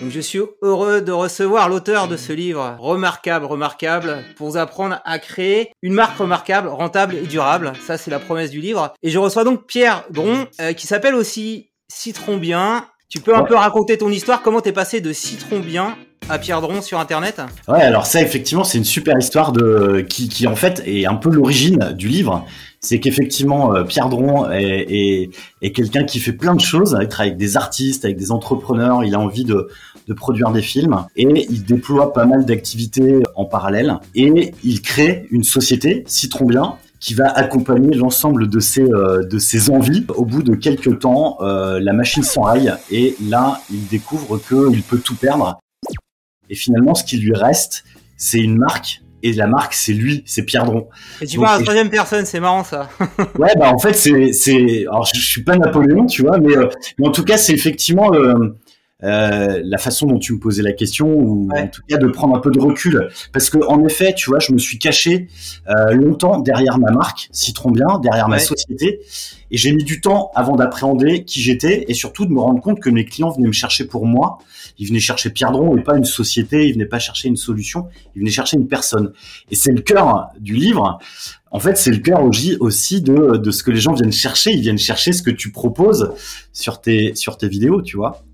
Donc je suis heureux de recevoir l'auteur de ce livre remarquable, remarquable, pour vous apprendre à créer une marque remarquable, rentable et durable. Ça, c'est la promesse du livre. Et je reçois donc Pierre Dron, euh, qui s'appelle aussi Citron Bien. Tu peux un peu raconter ton histoire, comment t'es passé de Citron Bien à Pierre Dron sur Internet? Ouais, alors ça, effectivement, c'est une super histoire de qui, qui en fait est un peu l'origine du livre c'est qu'effectivement euh, Pierre Dron est, quelqu'un qui fait plein de choses. Avec des artistes, avec des entrepreneurs. Il a envie de, produire des films et il déploie pas mal d'activités en parallèle. Et il crée une société, Citron Bien, qui va accompagner l'ensemble de ses euh, envies. Au bout de quelques temps, euh, la machine s'enraille et là, il découvre qu'il peut tout perdre. Et finalement, ce qui lui reste, c'est une marque et la marque c'est lui, c'est Pierre Dron. Et tu vois la troisième personne, c'est marrant ça. ouais, bah en fait c'est c'est alors je, suis pas Napoléon, tu vois, mais, euh, mais en tout cas c'est effectivement euh, euh, la façon dont tu me posais la question, ou en tout cas de prendre un peu de recul, parce que en effet, tu vois, je me suis caché euh, longtemps derrière ma marque Citron Bien, derrière ma société, et j'ai mis du temps avant d'appréhender qui j'étais, et surtout de me rendre compte que mes clients venaient me chercher pour moi, ils venaient chercher Pierre Dron et pas une société, ils venaient pas chercher une solution, ils venaient chercher une personne. Et c'est le cœur du livre. En fait, c'est le cœur aussi de, de ce que les gens viennent chercher. Ils viennent chercher ce que tu proposes sur tes, sur tes vidéos, tu vois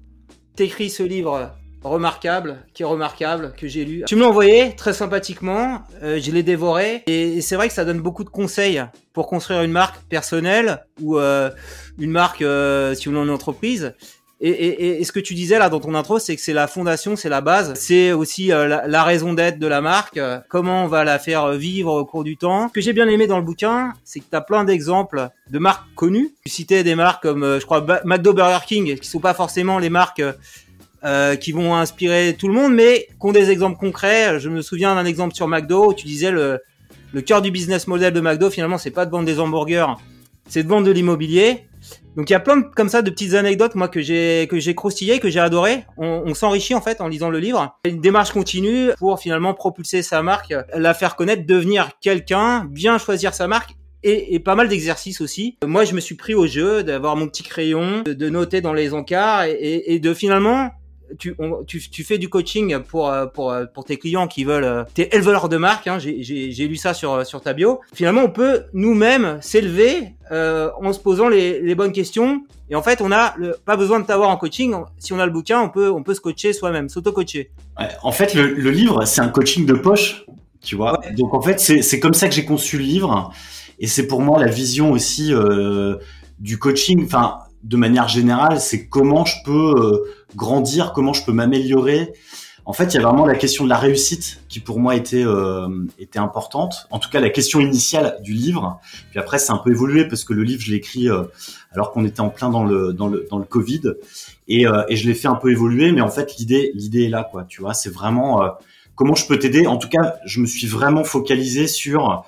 t'écris ce livre remarquable, qui est remarquable, que j'ai lu. Tu me l'as envoyé très sympathiquement, euh, je l'ai dévoré, et, c'est vrai que ça donne beaucoup de conseils pour construire une marque personnelle ou euh, une marque euh, si on est une entreprise. Et, ce que tu disais là dans ton intro, c'est que c'est la fondation, c'est la base, c'est aussi la, raison d'être de la marque, comment on va la faire vivre au cours du temps. Ce que j'ai bien aimé dans le bouquin, c'est que tu as plein d'exemples de marques connues. Tu citais des marques comme, je crois, McDo Burger King, qui sont pas forcément les marques euh, qui vont inspirer tout le monde, mais qui ont des exemples concrets. Je me souviens d'un exemple sur McDo où tu disais le, le cœur du business model de McDo, finalement, c'est pas de vendre des hamburgers, c'est de vendre de l'immobilier. Donc il y a plein de, comme ça de petites anecdotes moi que j'ai que j'ai croustillé, que j'ai adoré. On, on s'enrichit en fait en lisant le livre. Une démarche continue pour finalement propulser sa marque, la faire connaître, devenir quelqu'un, bien choisir sa marque et, et, pas mal d'exercices aussi. Moi, je me suis pris au jeu d'avoir mon petit crayon, de, noter dans les encarts et, et de finalement tu, tu, fais du coaching pour, euh, pour, euh, pour tes clients qui veulent, euh, tes éleveurs de marque, hein, j'ai lu ça sur, sur ta bio. Finalement, on peut nous-mêmes s'élever en se posant les, les, bonnes questions. Et en fait, on n'a pas besoin de t'avoir en coaching. Si on a le bouquin, on peut, on peut se coacher soi-même, s'auto-coacher. en fait, le, le livre, c'est un coaching de poche, tu vois. Donc, en fait, c'est comme ça que j'ai conçu le livre. Et c'est pour moi la vision aussi du coaching. Enfin, de manière générale, c'est comment je peux euh, grandir, comment je peux m'améliorer. En fait, il y a vraiment la question de la réussite qui pour moi était euh, était importante. En tout cas, la question initiale du livre. Puis après, c'est un peu évolué parce que le livre, je l'ai écrit euh, alors qu'on était en plein dans le dans le dans le Covid et, et je l'ai fait un peu évoluer. Mais en fait, l'idée l'idée est là, quoi. Tu vois, c'est vraiment comment je peux t'aider. En tout cas, je me suis vraiment focalisé sur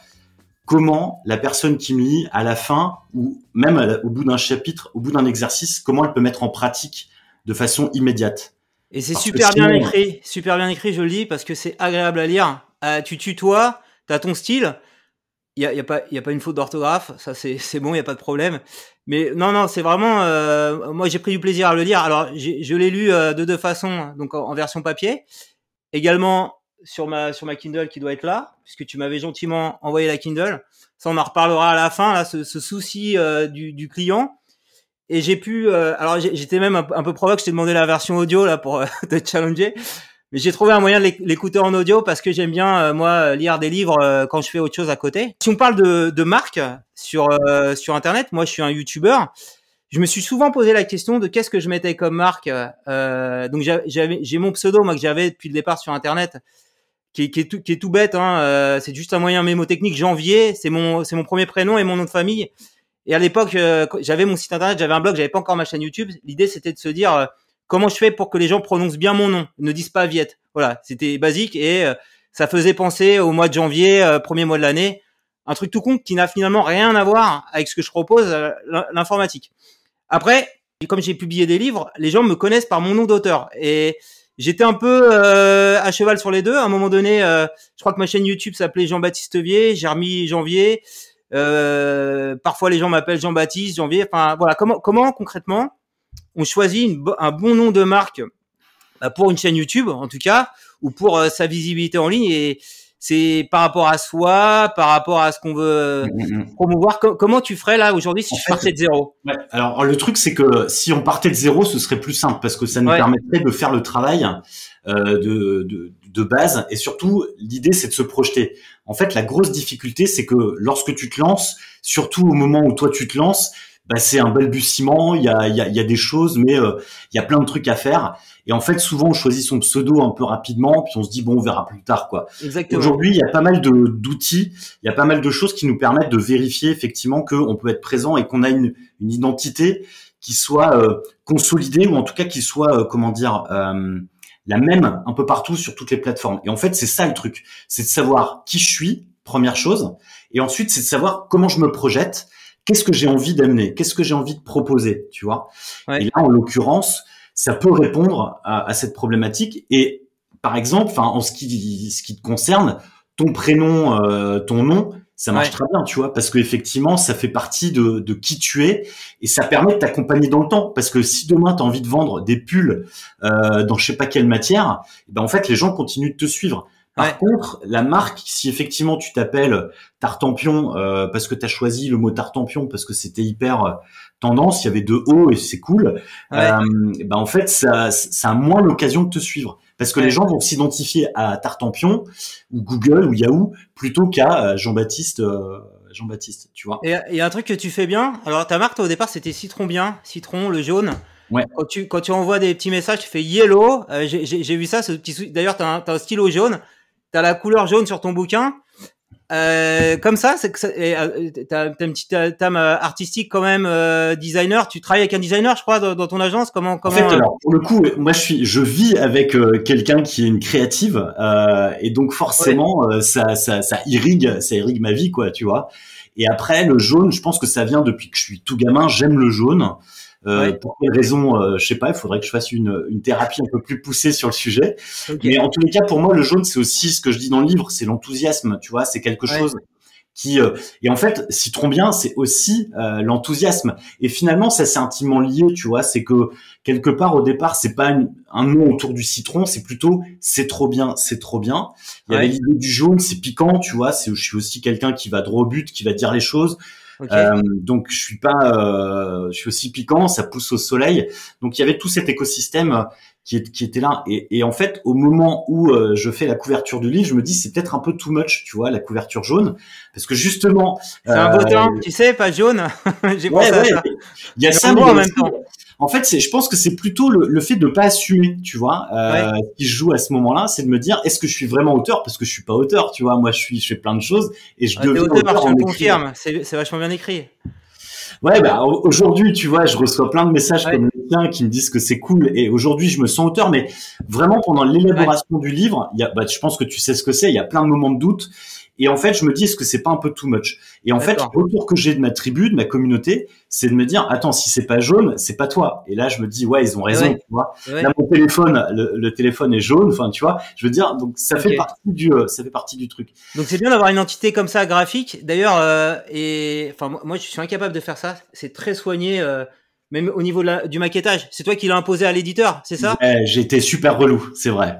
comment la personne qui me lit à la fin ou même au bout d'un chapitre, au bout d'un exercice, comment elle peut mettre en pratique de façon immédiate. Et c'est super bien écrit, super bien écrit, je le lis parce que c'est agréable à lire. Euh, tu tutoies, tu as ton style. Il y a, y a, pas y a pas une faute d'orthographe, ça c'est bon, il y a pas de problème. Mais non non, c'est vraiment euh, moi j'ai pris du plaisir à le lire. Alors je l'ai lu euh, de deux façons, donc en version papier, également sur ma sur ma Kindle qui doit être là, puisque tu m'avais gentiment envoyé la Kindle. Ça, on en reparlera à la fin, là, ce, ce souci euh, du, du, client. Et j'ai pu, euh, alors j'étais même un, peu provoque, je t'ai demandé la version audio là pour euh, te challenger, mais j'ai trouvé un moyen de l'écouter en audio parce que j'aime bien moi lire des livres quand je fais autre chose à côté. Si on parle de, de marque sur sur internet, moi je suis un YouTuber. Je me suis souvent posé la question de qu'est-ce que je mettais comme marque. donc j'avais j'ai mon pseudo moi que j'avais depuis le départ sur internet qui est, qui est, tout, qui est tout bête. Hein, euh, c'est juste un moyen mémotechnique. Janvier, c'est mon, c'est mon premier prénom et mon nom de famille. Et à l'époque, euh, j'avais mon site internet, j'avais un blog, j'avais pas encore ma chaîne YouTube. L'idée, c'était de se dire euh, comment je fais pour que les gens prononcent bien mon nom, ne disent pas Viette. Voilà, c'était basique et ça faisait penser au mois de janvier, premier mois de l'année, un truc tout con qui n'a finalement rien à voir avec ce que je propose, l'informatique. Après, comme j'ai publié des livres, les gens me connaissent par mon nom d'auteur et J'étais un peu euh, à cheval sur les deux. À un moment donné, euh, je crois que ma chaîne YouTube s'appelait Jean-Baptiste Vier. J'ai Janvier. Euh, parfois, les gens m'appellent Jean-Baptiste, Janvier. Enfin, voilà. Comment, comment concrètement on choisit un bon nom de marque bah, pour une chaîne YouTube en tout cas, ou pour sa visibilité en ligne. Et c'est par rapport à soi, par rapport à ce qu'on veut mm, mm, mm. promouvoir. comment tu ferais là aujourd'hui si je partais de zéro? ouais, Alors le truc c'est que si on partait de zéro, ce serait plus simple parce que ça nous permettrait de faire le travail euh, de, de, de, base et surtout l'idée c'est de se projeter. En fait, la grosse difficulté c'est que lorsque tu te lances, surtout au moment où toi tu te lances, bah, c'est un balbutiement, il y a, y, a, y a des choses, mais euh, il y a plein de trucs à faire. Et en fait, souvent, on choisit son pseudo un peu rapidement, puis on se dit bon, on verra plus tard, quoi. Aujourd'hui, il y a pas mal de d'outils, il y a pas mal de choses qui nous permettent de vérifier effectivement qu'on peut être présent et qu'on a une, une identité qui soit euh, consolidée ou en tout cas qui soit, euh, comment dire, euh, la même un peu partout sur toutes les plateformes. Et en fait, c'est ça le truc, c'est de savoir qui je suis, première chose, et ensuite c'est de savoir comment je me projette. Qu'est-ce que j'ai envie d'amener, qu'est-ce que j'ai envie de proposer, tu vois? Et là, en l'occurrence, ça peut répondre à, à, cette problématique. Et par exemple, enfin, en ce qui, ce qui te concerne, ton prénom, euh, ton nom, ça marche très bien, tu vois, parce que effectivement, ça fait partie de, de qui tu es et ça permet de t'accompagner dans le temps. Parce que si demain tu as envie de vendre des pulls euh, dans je sais pas quelle matière, eh ben en fait les gens continuent de te suivre. Par contre, la marque, si effectivement tu t'appelles Tartampion euh, parce que tu as choisi le mot Tartampion parce que c'était hyper euh, tendance, il y avait deux O et c'est cool, euh, ben en fait ça, ça a moins l'occasion de te suivre parce que les gens vont s'identifier à Tartampion ou Google ou Yahoo plutôt qu'à euh, Jean-Baptiste. Jean-Baptiste, tu vois. Et il y a un truc que tu fais bien. Alors ta marque, toi, au départ, c'était Citron bien, Citron, le jaune. Ouais. Quand tu quand tu envoies des petits messages, tu fais yellow. J'ai vu ça, ce petit. D'ailleurs, t'as un, un stylo jaune t'as la couleur jaune sur ton bouquin. Euh, comme ça, c'est que euh, t'as une petite euh, artistique quand même, designer. Tu travailles avec un designer, je crois, dans, ton agence? Comment, comment En fait, alors, pour le coup, moi, je suis, je vis avec quelqu'un qui est une créative, et donc forcément, ça, ça, ça irrigue, ça irrigue ma vie, quoi, tu vois. Et après, le jaune, je pense que ça vient depuis que je suis tout gamin. J'aime le jaune. Euh, Pour quelle raison, euh, je sais pas. Il faudrait que je fasse une, une thérapie un peu plus poussée sur le sujet. Mais en tous les cas, pour moi, le jaune, c'est aussi ce que je dis dans le livre, c'est l'enthousiasme. Tu vois, c'est quelque chose qui euh, et en fait citron bien c'est aussi euh, l'enthousiasme et finalement ça c'est intimement lié tu vois c'est que quelque part au départ c'est pas un nom autour du citron c'est plutôt c'est trop bien c'est trop bien il y avait l'idée du jaune c'est piquant tu vois c'est je suis aussi quelqu'un qui va droit au but qui va dire les choses euh, donc je suis pas, euh, je suis aussi piquant, ça pousse au soleil. Donc il y avait tout cet écosystème euh, qui, est, qui était là. Et, et, en fait, au moment où euh, je fais la couverture du livre, je me dis c'est peut-être un peu too much, tu vois, la couverture jaune, parce que justement. C'est un beau temps, tu sais, pas jaune. J'ai ouais. Il y a ça, en même temps. En fait, c'est, je pense que c'est plutôt le, le, fait de pas assumer, tu vois, euh, qui joue à ce moment-là, c'est de me dire, est-ce que je suis vraiment auteur? Parce que je suis pas auteur, tu vois. Moi, je suis, je fais plein de choses et je ah, deviens auteur. auteur je confirme, c'est, c'est vachement bien écrit. Ouais, bah aujourd'hui, tu vois, je reçois plein de messages comme le tien qui me disent que c'est cool. Et aujourd'hui, je me sens auteur, mais vraiment pendant l'élaboration du livre, il y a, bah, je pense que tu sais ce que c'est. Il y a plein de moments de doute. Et en fait, je me dis, est-ce que c'est pas un peu too much? Et en fait, le retour que j'ai de ma tribu, de ma communauté, c'est de me dire, attends, si c'est pas jaune, c'est pas toi. Et là, je me dis, ouais, ils ont raison. Tu vois là, mon téléphone, le, téléphone est jaune. Enfin, tu vois, je veux dire, donc ça fait partie du, euh, ça fait partie du truc. Donc c'est bien d'avoir une entité comme ça graphique. D'ailleurs, euh, et enfin, moi, je suis incapable de faire ça. C'est très soigné. Euh, même au niveau du maquettage, c'est toi qui l'as imposé à l'éditeur, c'est ça? Été super relou, c'est vrai.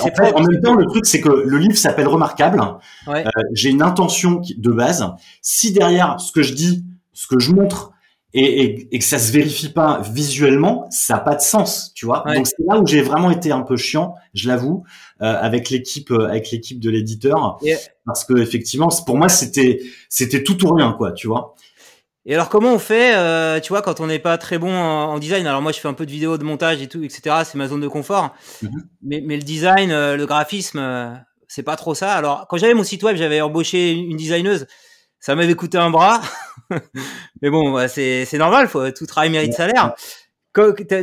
En, fait, en même temps, le truc, c'est que le livre s'appelle Remarquable. Euh, j'ai une intention de base. Si derrière ce que je dis, ce que je montre, et, et, que ça se vérifie pas visuellement, ça n'a pas de sens, tu vois. Donc c'est là où j'ai vraiment été un peu chiant, je l'avoue, euh, avec l'équipe, euh, avec l'équipe de l'éditeur, parce que effectivement, pour moi, c'était, c'était tout ou rien, quoi, tu vois. Et alors comment on fait, euh, tu vois, quand on n'est pas très bon en, design? Alors moi, je fais un peu de vidéo, de montage et tout, etc. C'est ma zone de confort. Mhm. mais, mais, le design, euh, le graphisme, euh, c'est pas trop ça. Alors quand j'avais mon site web, j'avais embauché une designeuse. Ça m'avait coûté un bras. mais bon, bah, c'est normal. Faut, tout travail mérite salaire.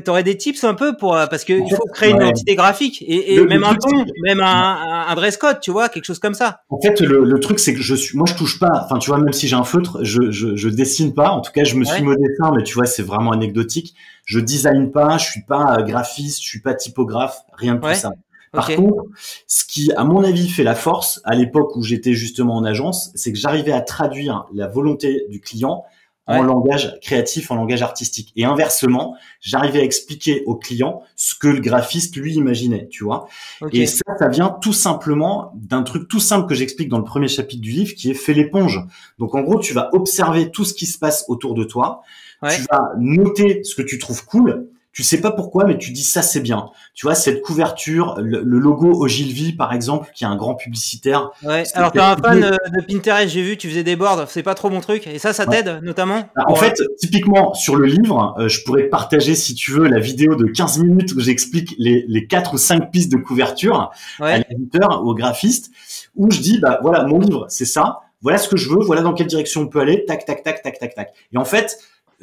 T'aurais des tips un peu pour euh, parce qu'il faut créer une identité graphique et, et même un ton, même un, un, dress code, tu vois, quelque chose comme ça. En fait, le, le truc c'est que je suis, moi je touche pas. Enfin, tu vois, même si j'ai un feutre, je, je, je dessine pas. En tout cas, je me suis ouais. dessin, mais tu vois, c'est vraiment anecdotique. Je design pas, je suis pas euh, graphiste, je suis pas typographe, rien de tout ça. Par contre, ce qui, à mon avis, fait la force à l'époque où j'étais justement en agence, c'est que j'arrivais à traduire la volonté du client en langage créatif, en langage artistique. Et inversement, j'arrivais à expliquer au client ce que le graphiste lui imaginait, tu vois. Et ça, ça vient tout simplement d'un truc tout simple que j'explique dans le premier chapitre du livre, qui est fait l'éponge. Donc en gros, tu vas observer tout ce qui se passe autour de toi, tu vas noter ce que tu trouves cool, tu sais pas pourquoi, mais tu dis ça c'est bien. Tu vois cette couverture, le, logo Ogilvy par exemple, qui est un grand publicitaire. Ouais. Alors t'es un fan de Pinterest, j'ai vu, tu faisais des boards, c'est pas trop mon truc. Et ça, ça t'aide notamment. Bah, en fait, typiquement sur le livre, euh, je pourrais partager si tu veux la vidéo de 15 minutes où j'explique les les quatre ou cinq pistes de couverture à l'éditeur, au graphiste, où je dis bah voilà mon livre, c'est ça. Voilà ce que je veux, voilà dans quelle direction on peut aller, tac, tac, tac, tac, tac, tac. Et en fait,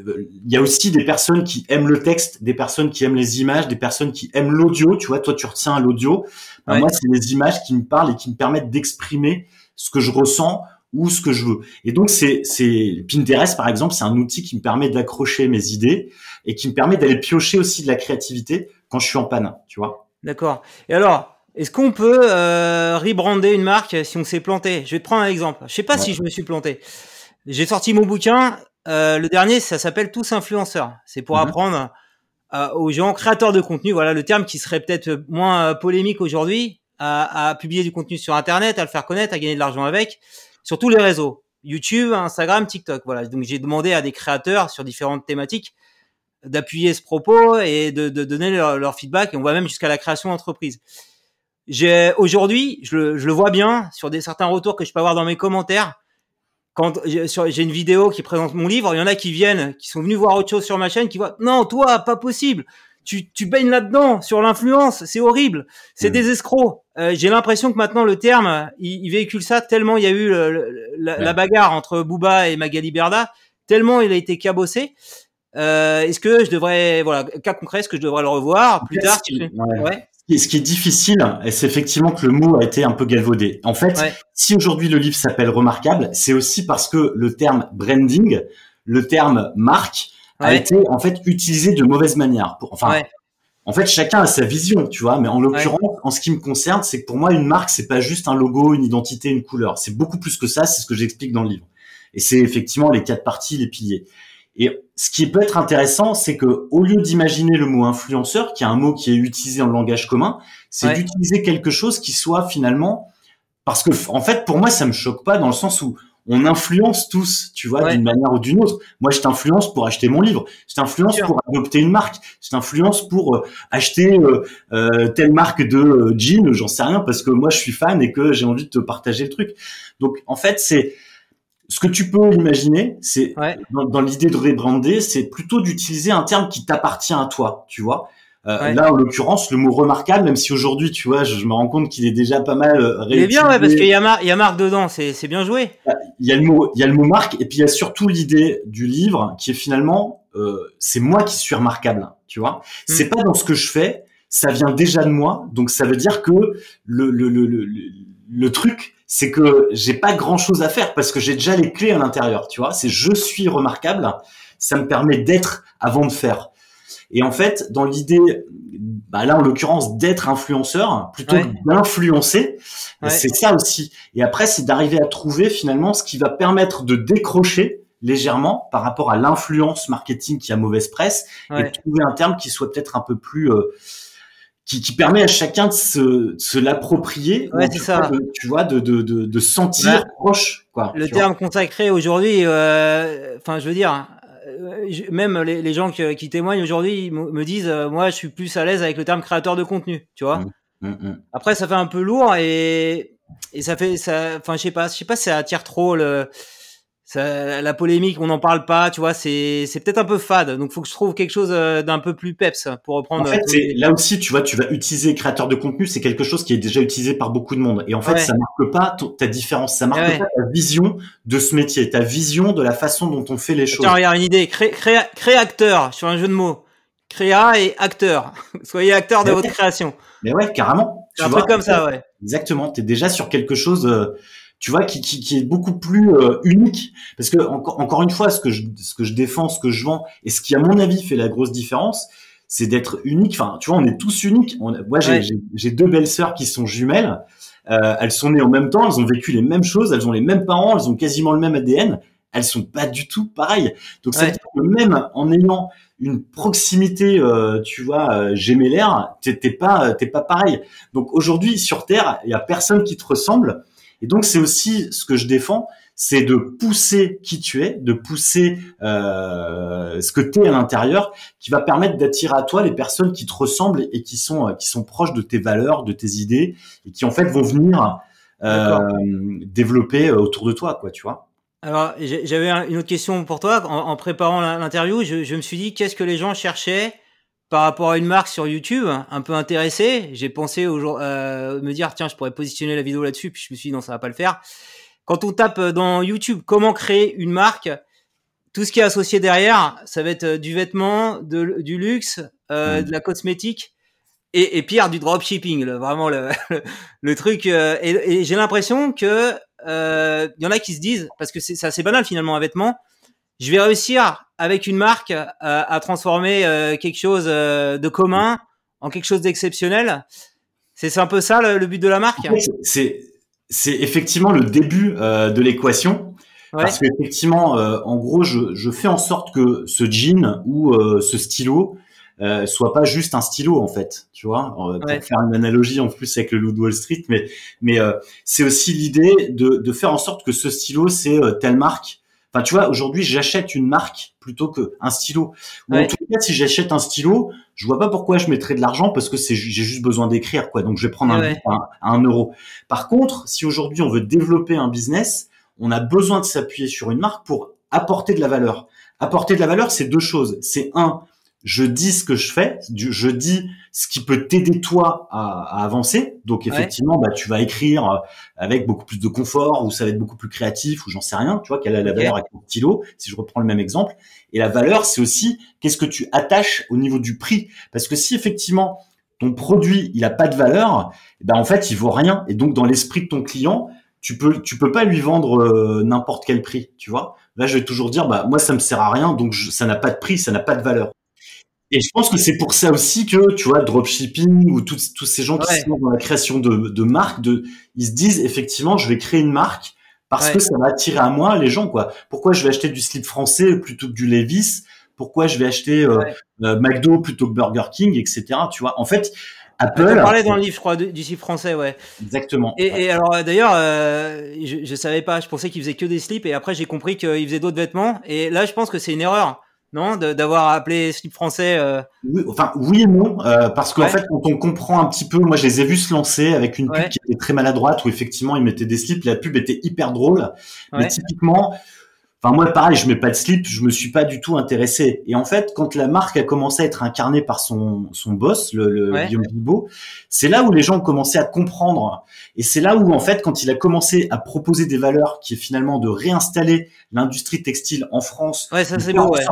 il y a aussi des personnes qui aiment le texte, des personnes qui aiment les images, des personnes qui aiment l'audio. Tu vois, toi, tu retiens l'audio. Ben, moi, c'est les images qui me parlent et qui me permettent d'exprimer ce que je ressens ou ce que je veux. Et donc, c'est, c'est Pinterest, par exemple, c'est un outil qui me permet d'accrocher mes idées et qui me permet d'aller piocher aussi de la créativité quand je suis en panne. Tu vois. D'accord. Et alors, est-ce qu'on peut euh, rebrander une marque si on s'est planté? Je vais te prendre un exemple. Je sais pas si je me suis planté. J'ai sorti mon bouquin euh, le dernier, ça s'appelle tous influenceurs. C'est pour mhm. apprendre euh, aux gens créateurs de contenu. Voilà le terme qui serait peut-être moins euh, polémique aujourd'hui à, publier du contenu sur Internet, à le faire connaître, à gagner de l'argent avec, sur tous les réseaux. YouTube, Instagram, TikTok. Voilà. Donc j'ai demandé à des créateurs sur différentes thématiques d'appuyer ce propos et de, donner leur, feedback. Et on va même jusqu'à la création d'entreprise. J'ai aujourd'hui, je, je, le vois bien sur des certains retours que je peux avoir dans mes commentaires quand j'ai une vidéo qui présente mon livre, il y en a qui viennent, qui sont venus voir autre chose sur ma chaîne, qui voient non, toi, pas possible. Tu, tu baignes là-dedans sur l'influence, c'est horrible, c'est des escrocs. Euh, j'ai l'impression que maintenant le terme, il, véhicule ça tellement il y a eu la, bagarre entre Booba et Magali Berda, tellement il a été cabossé. Euh, est-ce que je devrais, voilà, cas concret, est-ce que je devrais le revoir plus tard ouais ce qui est difficile, c'est effectivement que le mot a été un peu galvaudé. En fait, si aujourd'hui le livre s'appelle Remarquable, c'est aussi parce que le terme branding, le terme marque, a été en fait utilisé de mauvaise manière. Pour, enfin, en fait, chacun a sa vision, tu vois. Mais en l'occurrence, en ce qui me concerne, c'est que pour moi, une marque, c'est pas juste un logo, une identité, une couleur. C'est beaucoup plus que ça. C'est ce que j'explique dans le livre. Et c'est effectivement les quatre parties, les piliers. Et ce qui peut être intéressant, c'est que au lieu d'imaginer le mot influenceur, qui est un mot qui est utilisé en langage commun, c'est d'utiliser quelque chose qui soit finalement, parce que en fait, pour moi, ça me choque pas dans le sens où on influence tous, tu vois, d'une manière ou d'une autre. Moi, je t'influence pour acheter mon livre, je t'influence pour adopter une marque, je t'influence pour euh, acheter euh, euh, telle marque de jean, j'en sais rien, parce que moi, je suis fan et que j'ai envie de te partager le truc. Donc, en fait, c'est ce que tu peux imaginer, c'est dans, l'idée de rebrander, c'est plutôt d'utiliser un terme qui t'appartient à toi, tu vois. Euh, Là, en l'occurrence, le mot remarquable, même si aujourd'hui, tu vois, je, me rends compte qu'il est déjà pas mal euh, Il est bien, ouais, parce qu'il y a, mar y a marque dedans, c'est, c'est bien joué. Il y a le mot, il y a le mot marque, et puis il y a surtout l'idée du livre qui est finalement, euh, c'est moi qui suis remarquable, tu vois. Hmm. C'est pas dans ce que je fais, ça vient déjà de moi, donc ça veut dire que le, le, le, le, le truc, c'est que j'ai pas grand chose à faire parce que j'ai déjà les clés à l'intérieur, tu vois. C'est je suis remarquable, ça me permet d'être avant de faire. Et en fait, dans l'idée, bah là en l'occurrence d'être influenceur plutôt que d'influencer, c'est ça aussi. Et après, c'est d'arriver à trouver finalement ce qui va permettre de décrocher légèrement par rapport à l'influence marketing qui a mauvaise presse et de trouver un terme qui soit peut-être un peu plus euh, qui, qui, permet à chacun de se, se l'approprier, ouais, c'est ça. tu vois, de, de, de, de sentir proche. Quoi, le terme consacré aujourd'hui, euh, enfin, je veux dire, euh, même les, les gens qui, qui témoignent aujourd'hui me disent, euh, moi, je suis plus à l'aise avec le terme créateur de contenu, tu vois. Mmh, mmh, mmh. Après, ça fait un peu lourd et et ça fait ça. Enfin, je sais pas, je sais pas, si ça attire trop le ça, la polémique, on n'en parle pas, tu vois, c'est c'est peut-être un peu fade. Donc, faut que je trouve quelque chose euh, d'un peu plus peps pour reprendre. En fait, c'est là aussi, tu vois, tu vas utiliser créateur de contenu, c'est quelque chose qui est déjà utilisé par beaucoup de monde. Et en fait, ça marque pas ta différence, ça marque pas ta vision de ce métier, ta vision de la façon dont on fait les choses. Tiens, regarde une idée, cré, créateur sur un jeu de mots, créa et acteur. Soyez acteur de votre création. Mais ouais, carrément. un truc comme ça, ouais. Exactement. T'es déjà sur quelque chose. Euh, tu vois, qui, qui, qui est beaucoup plus euh, unique. Parce que encore, encore une fois, ce que je, ce que je défends, ce que je vends, et ce qui à mon avis fait la grosse différence, c'est d'être unique. Enfin, tu vois, on est tous uniques. On, moi, j'ai deux belles sœurs qui sont jumelles. Euh, elles sont nées en même temps, elles ont vécu les mêmes choses, elles ont les mêmes parents, elles ont quasiment le même ADN. elles sont pas du tout pareilles. Donc ça veut dire que même en ayant une proximité, euh, tu vois, euh, gémellaire, t'es pas, t'es pas pareil. Donc aujourd'hui sur Terre, il y a personne qui te ressemble. Et donc c'est aussi ce que je défends, c'est de pousser qui tu es, de pousser euh, ce que tu es à l'intérieur, qui va permettre d'attirer à toi les personnes qui te ressemblent et qui sont euh, qui sont proches de tes valeurs, de tes idées, et qui en fait vont venir euh, développer autour de toi, quoi, tu vois. Alors, j'avais une autre question pour toi. En, préparant l'interview, je, me suis dit qu'est-ce que les gens cherchaient par rapport à une marque sur YouTube, un peu intéressé. J'ai pensé au jour, euh, me dire tiens, je pourrais positionner la vidéo là-dessus, puis je me suis dit non, ça va pas le faire. Quand on tape dans YouTube comment créer une marque, tout ce qui est associé derrière, ça va être euh, du vêtement, de, du luxe, euh, de la cosmétique et, et pire du dropshipping, vraiment le, le, truc. Euh, et, et j'ai l'impression que euh, il y en a qui se disent, parce que c'est assez banal finalement un vêtement, je vais réussir avec une marque euh, à transformer euh, quelque chose de commun en quelque chose d'exceptionnel. C'est un peu ça le, but de la marque? C'est c'est effectivement le début de l'équation. Parce qu'effectivement, en gros, je, je, fais en sorte que ce jean ou ce stylo euh, soit pas juste un stylo en fait, tu vois, euh, pour faire une analogie en plus avec le loup de Wall Street, mais mais euh, c'est aussi l'idée de, de faire en sorte que ce stylo c'est euh, telle marque. Enfin, tu vois, aujourd'hui j'achète une marque plutôt que un stylo. Ou en tout cas, si j'achète un stylo, je vois pas pourquoi je mettrais de l'argent parce que c'est j'ai juste besoin d'écrire quoi. Donc je vais prendre un, un, euro. Par contre, si aujourd'hui on veut développer un business, on a besoin de s'appuyer sur une marque pour apporter de la valeur. Apporter de la valeur, c'est deux choses. C'est un, je dis ce que je fais, je dis ce qui peut t'aider toi à, avancer. Donc effectivement, bah tu vas écrire euh, avec beaucoup plus de confort, ou ça va être beaucoup plus créatif, ou j'en sais rien. Tu vois quelle est la valeur avec ton stylo, si je reprends le même exemple. Et la valeur, c'est aussi qu'est-ce que tu attaches au niveau du prix, parce que si effectivement ton produit il a pas de valeur, eh ben en fait il vaut rien. Et donc dans l'esprit de ton client, tu peux tu peux pas lui vendre euh, n'importe quel prix, tu vois. Là, je vais toujours dire, bah moi ça me sert à rien, donc ça n'a pas de prix, ça n'a pas de valeur. Et je pense que c'est pour ça aussi que, tu vois, dropshipping ou tous, ces gens qui sont dans la création de, de marques, de, ils se disent effectivement, je vais créer une marque parce que ça va attirer à moi les gens, quoi. Pourquoi je vais acheter du slip français plutôt que du Levis? Pourquoi je vais acheter euh, euh, McDo plutôt que Burger King, etc. Tu vois, en fait, Apple. On parlait dans le livre, je crois, du slip français, ouais. Exactement. Et, et alors, d'ailleurs, euh, je, je savais pas, je pensais qu'il faisait que des slips et après j'ai compris qu'il faisait d'autres vêtements. Et là, je pense que c'est une erreur non d'avoir appelé slip français euh... oui, enfin oui et non euh, parce qu'en fait quand on comprend un petit peu moi je les ai vus se lancer avec une pub qui était très maladroite où effectivement ils mettaient des slips la pub était hyper drôle mais typiquement Enfin moi pareil, je mets pas de slip, je me suis pas du tout intéressé. Et en fait, quand la marque a commencé à être incarnée par son son boss, le, le Guillaume Bilbao, c'est là où les gens ont commencé à comprendre. Et c'est là où en fait, quand il a commencé à proposer des valeurs qui est finalement de réinstaller l'industrie textile en France. Ouais, ça c'est beau. Ouais.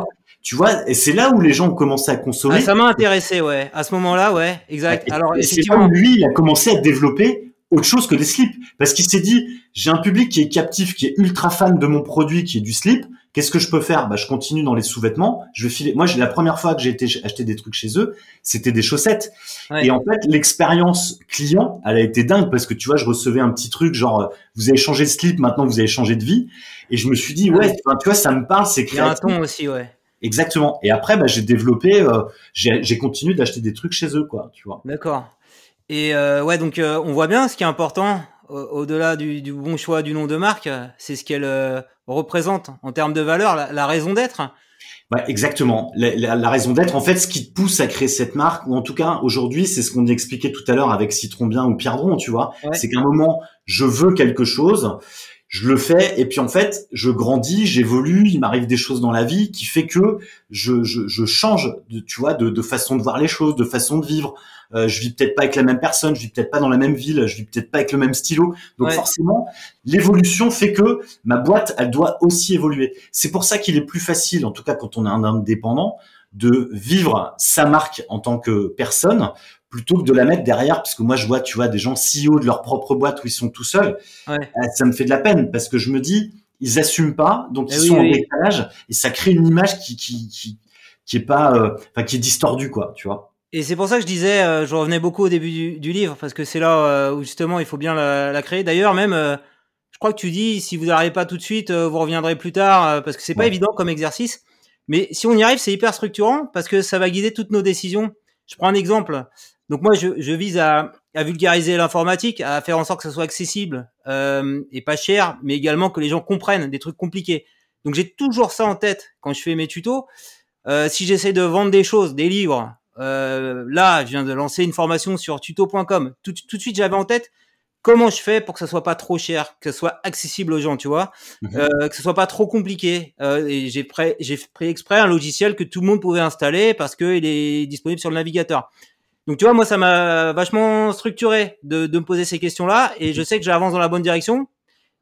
Tu vois, et c'est là où les gens ont commencé à consommer. Ah, ça m'a intéressé, ouais. À ce moment-là, ouais, exact. Alors, et c'est là où lui, il a commencé à développer autre chose que des slips, parce qu'il s'est dit, j'ai un public qui est captif, qui est ultra fan de mon produit, qui est du slip. Qu'est-ce que je peux faire? Bah, je continue dans les sous-vêtements. Je vais filer. Moi, j'ai la première fois que j'ai été acheter des trucs chez eux, c'était des chaussettes. Et en fait, l'expérience client, elle a été dingue parce que tu vois, je recevais un petit truc genre, vous avez changé de slip, maintenant vous avez changé de vie. Et je me suis dit, ouais, tu vois, ça me parle, c'est créatif. Il y a un ton aussi, ouais. Exactement. Et après, bah, j'ai développé, euh, j'ai continué d'acheter des trucs chez eux, quoi, tu vois. D'accord. Et euh, ouais, donc euh, on voit bien ce qui est important au-delà du, du, bon choix du nom de marque, c'est ce qu'elle représente en termes de valeur, la, la raison d'être. Ouais, exactement. La, la, la raison d'être, en fait, ce qui te pousse à créer cette marque, ou en tout cas aujourd'hui, c'est ce qu'on expliquait tout à l'heure avec Citron Bien ou Pierre Dron, tu vois. C'est qu'à un moment, je veux quelque chose je le fais et puis en fait je grandis, j'évolue, il m'arrive des choses dans la vie qui fait que je, je, je change, de, tu vois, de, de, façon de voir les choses, de façon de vivre. Euh, je vis peut-être pas avec la même personne, je vis peut-être pas dans la même ville, je vis peut-être pas avec le même stylo. Donc forcément, l'évolution fait que ma boîte, elle doit aussi évoluer. C'est pour ça qu'il est plus facile, en tout cas quand on est un indépendant, de vivre sa marque en tant que personne plutôt que de la mettre derrière, parce que moi je vois, tu vois, des gens CEO de leur propre boîte où ils sont tout seuls, euh, ça me fait de la peine parce que je me dis, ils assument pas, donc eh ils sont en décalage et ça crée une image qui qui qui, qui est pas, euh, enfin qui est distordue quoi, tu vois. Et c'est pour ça que je disais, euh, je revenais beaucoup au début du, livre parce que c'est là où justement il faut bien la, la créer. D'ailleurs même crois que tu dis si vous n'arrivez pas tout de suite, vous reviendrez plus tard parce que c'est pas évident comme exercice. Mais si on y arrive, c'est hyper structurant parce que ça va guider toutes nos décisions. Je prends un exemple. Donc moi, je, je vise à, à vulgariser l'informatique, à faire en sorte que ça soit accessible euh, et pas cher, mais également que les gens comprennent des trucs compliqués. Donc j'ai toujours ça en tête quand je fais mes tutos. Euh, si j'essaie de vendre des choses, des livres, euh, là, je viens de lancer une formation sur tuto.com. Tout, tout de suite, j'avais en tête comment je fais pour que ça soit pas trop cher, que ça soit accessible aux gens, tu vois, mhm. euh, que ce soit pas trop compliqué. Euh, et j'ai pris, j'ai pris exprès un logiciel que tout le monde pouvait installer parce qu'il est disponible sur le navigateur. Donc tu vois, moi ça m'a vachement structuré de, de me poser ces questions-là et je sais que j'avance dans la bonne direction.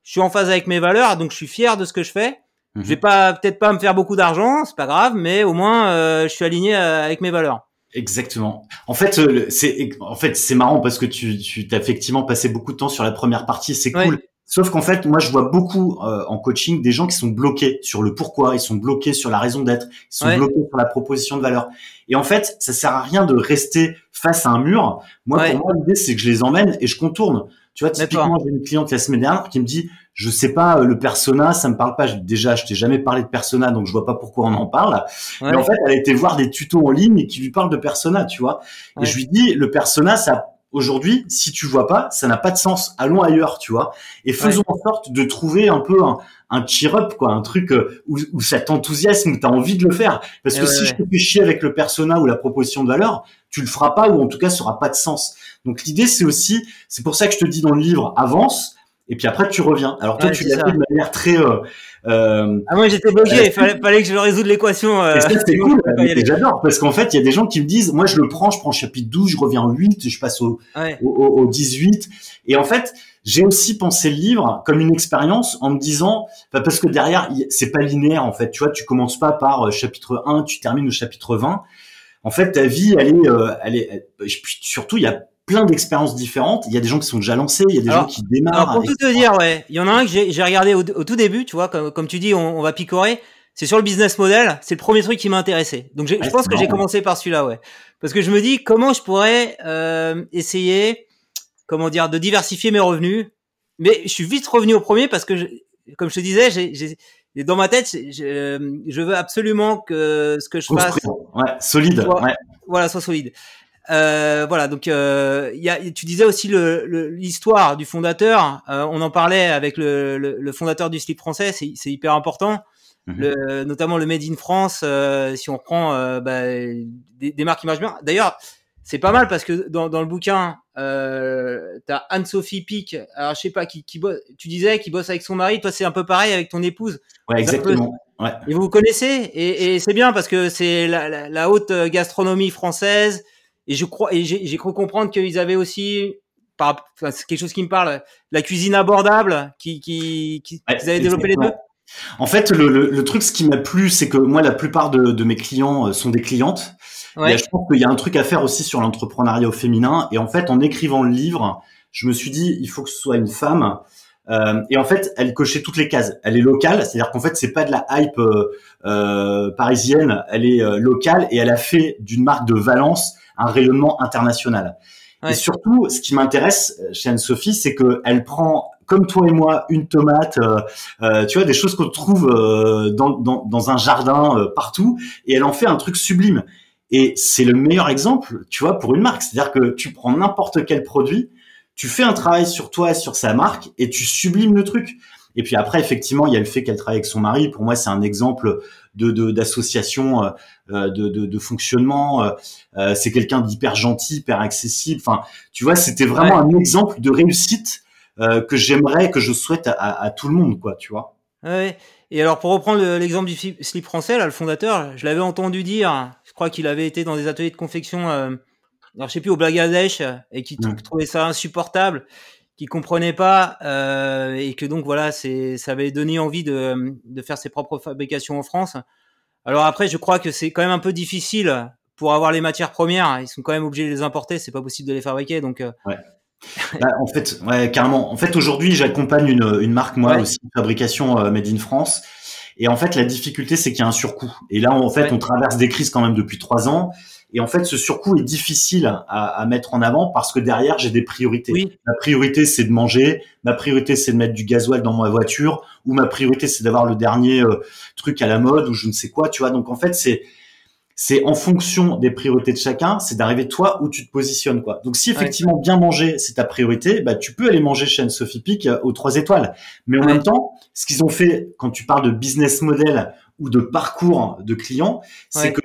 Je suis en phase avec mes valeurs, donc je suis fier de ce que je fais. Je vais mhm. pas peut-être pas me faire beaucoup d'argent, c'est pas grave, mais au moins euh, je suis aligné avec mes valeurs. Exactement. En fait, euh, c'est en fait c'est marrant parce que tu tu t'as effectivement passé beaucoup de temps sur la première partie, c'est cool. Sauf qu'en fait, moi, je vois beaucoup euh, en coaching des gens qui sont bloqués sur le pourquoi, ils sont bloqués sur la raison d'être, ils sont bloqués sur la proposition de valeur. Et en fait, ça sert à rien de rester face à un mur. Moi, pour moi, l'idée, c'est que je les emmène et je contourne. Tu vois, typiquement, j'ai une cliente la semaine dernière qui me dit, je sais pas, euh, le persona, ça me parle pas. Déjà, je t'ai jamais parlé de persona, donc je vois pas pourquoi on en parle. Mais en fait, elle a été voir des tutos en ligne qui lui parlent de persona, tu vois. Et je lui dis, le persona, ça aujourd'hui, si tu vois pas, ça n'a pas de sens. Allons ailleurs, tu vois. Et faisons en sorte de trouver un peu un, un cheer-up, quoi, un truc euh, où, où ça t'enthousiasme, où tu as envie de le faire. Parce que si je te fais chier avec le persona ou la proposition de valeur, tu le feras pas ou en tout cas, ça aura pas de sens. Donc l'idée, c'est aussi, c'est pour ça que je te dis dans le livre, avance, et puis après tu reviens. Alors toi, tu l'as fait de manière très. Euh, euh, ah moi j'étais bloqué, il fallait, fallait, que je résoudre l'équation. Euh, c'est cool, j'adore parce qu'en fait il y a des gens qui me disent, moi je le prends, je prends chapitre 12, je reviens au 8, je passe au, au, au, 18, et en fait j'ai aussi pensé le livre comme une expérience en me disant, parce que derrière c'est pas linéaire en fait, tu vois, tu commences pas par euh, chapitre 1, tu termines au chapitre 20. En fait ta vie elle est, euh, elle est, surtout il y a plein d'expériences différentes. Il y a des gens qui sont déjà lancés, il y a des gens qui démarrent. Alors pour tout te dire, ouais, il y en a un que j'ai regardé au, tout début, tu vois, comme, comme tu dis, on, on va picorer. C'est sur le business model, c'est le premier truc qui m'a intéressé. Donc je pense que j'ai commencé par celui-là, ouais, parce que je me dis comment je pourrais euh, essayer, comment dire, de diversifier mes revenus? Mais je suis vite revenu au premier parce que, je, comme je te disais, j'ai dans ma tête, je, je, veux absolument que ce que je fasse, ouais, solide, ouais. voilà, soit solide. Euh, voilà, donc euh, y a, tu disais aussi l'histoire le, du fondateur. Euh, on en parlait avec le, le, fondateur du slip français, c'est hyper important. Mhm. Le, notamment le Made in France, euh, si on reprend euh, bah, des, des, marques qui marchent bien. D'ailleurs, c'est pas mal parce que dans, dans le bouquin, euh, t'as Anne-Sophie Pic. Alors je sais pas qui, qui bosse, tu disais qui bosse avec son mari. Toi, c'est un peu pareil avec ton épouse. Ouais, exactement. Ouais. Et vous vous connaissez et, et c'est bien parce que c'est la, la, la, haute gastronomie française. Et je crois, et j'ai cru comprendre qu'ils avaient aussi, par, enfin, c'est quelque chose qui me parle, la cuisine abordable, qui, qui, qui ils avaient développé les deux. En fait, le, le, le truc, ce qui m'a plu, c'est que moi, la plupart de, de, mes clients euh, sont des clientes. Ouais. Et je pense qu'il y a un truc à faire aussi sur l'entrepreneuriat au féminin. Et en fait, en écrivant le livre, je me suis dit, il faut que ce soit une femme. Euh, et en fait, elle cochait toutes les cases. Elle est locale, c'est-à-dire qu'en fait, c'est pas de la hype euh, euh parisienne. Elle est locale et elle a fait d'une marque de Valence un rayonnement international. Et surtout, ce qui m'intéresse euh, chez Anne-Sophie, c'est qu'elle prend, comme toi et moi, une tomate, euh, euh tu vois, des choses qu'on trouve euh, dans, dans, dans, un jardin partout, et elle en fait un truc sublime. Et c'est le meilleur exemple, tu vois, pour une marque. C'est-à-dire que tu prends n'importe quel produit, tu fais un travail sur toi, sur sa marque, et tu sublimes le truc. Et puis après, effectivement, il y a le fait qu'elle travaille avec son mari. Pour moi, c'est un exemple de d'association, euh, euh, de, de, de, fonctionnement. Euh, c'est quelqu'un d'hyper gentil, hyper accessible. Enfin, tu vois, c'était vraiment un exemple de réussite que j'aimerais, que je souhaite à, à, tout le monde, quoi. Tu vois. Ouais. Et alors, pour reprendre l'exemple du slip français, là, le fondateur, je l'avais entendu dire. Je crois qu'il avait été dans des ateliers de confection. alors, je sais plus au Bangladesh et qui mmh. trouvait ça insupportable qui comprenait pas euh, et que donc voilà, c'est ça avait donné envie de, de faire ses propres fabrications en France. Alors après, je crois que c'est quand même un peu difficile pour avoir les matières premières. Ils sont quand même obligés de les importer, c'est pas possible de les fabriquer, donc. Euh... Ouais. bah, en fait, ouais, carrément. En fait, aujourd'hui, j'accompagne une, une marque moi aussi, fabrication euh, made in France. Et en fait, la difficulté, c'est qu'il y a un surcoût. Et là, en fait, on traverse des crises quand même depuis trois ans. Et en fait, ce surcoût est difficile à, mettre en avant parce que derrière, j'ai des priorités. Ma priorité, c'est de manger. Ma priorité, c'est de mettre du gasoil dans ma voiture. Ou ma priorité, c'est d'avoir le dernier euh, truc à la mode ou je ne sais quoi, tu vois. Donc, en fait, c'est c'est en fonction des priorités de chacun, c'est d'arriver toi où tu te positionnes quoi. Donc si effectivement bien manger c'est ta priorité, bah tu peux aller manger chez Anne Sophie Pic euh, aux trois étoiles. Mais en même temps, ce qu'ils ont fait quand tu parles de business model ou de parcours de clients, c'est que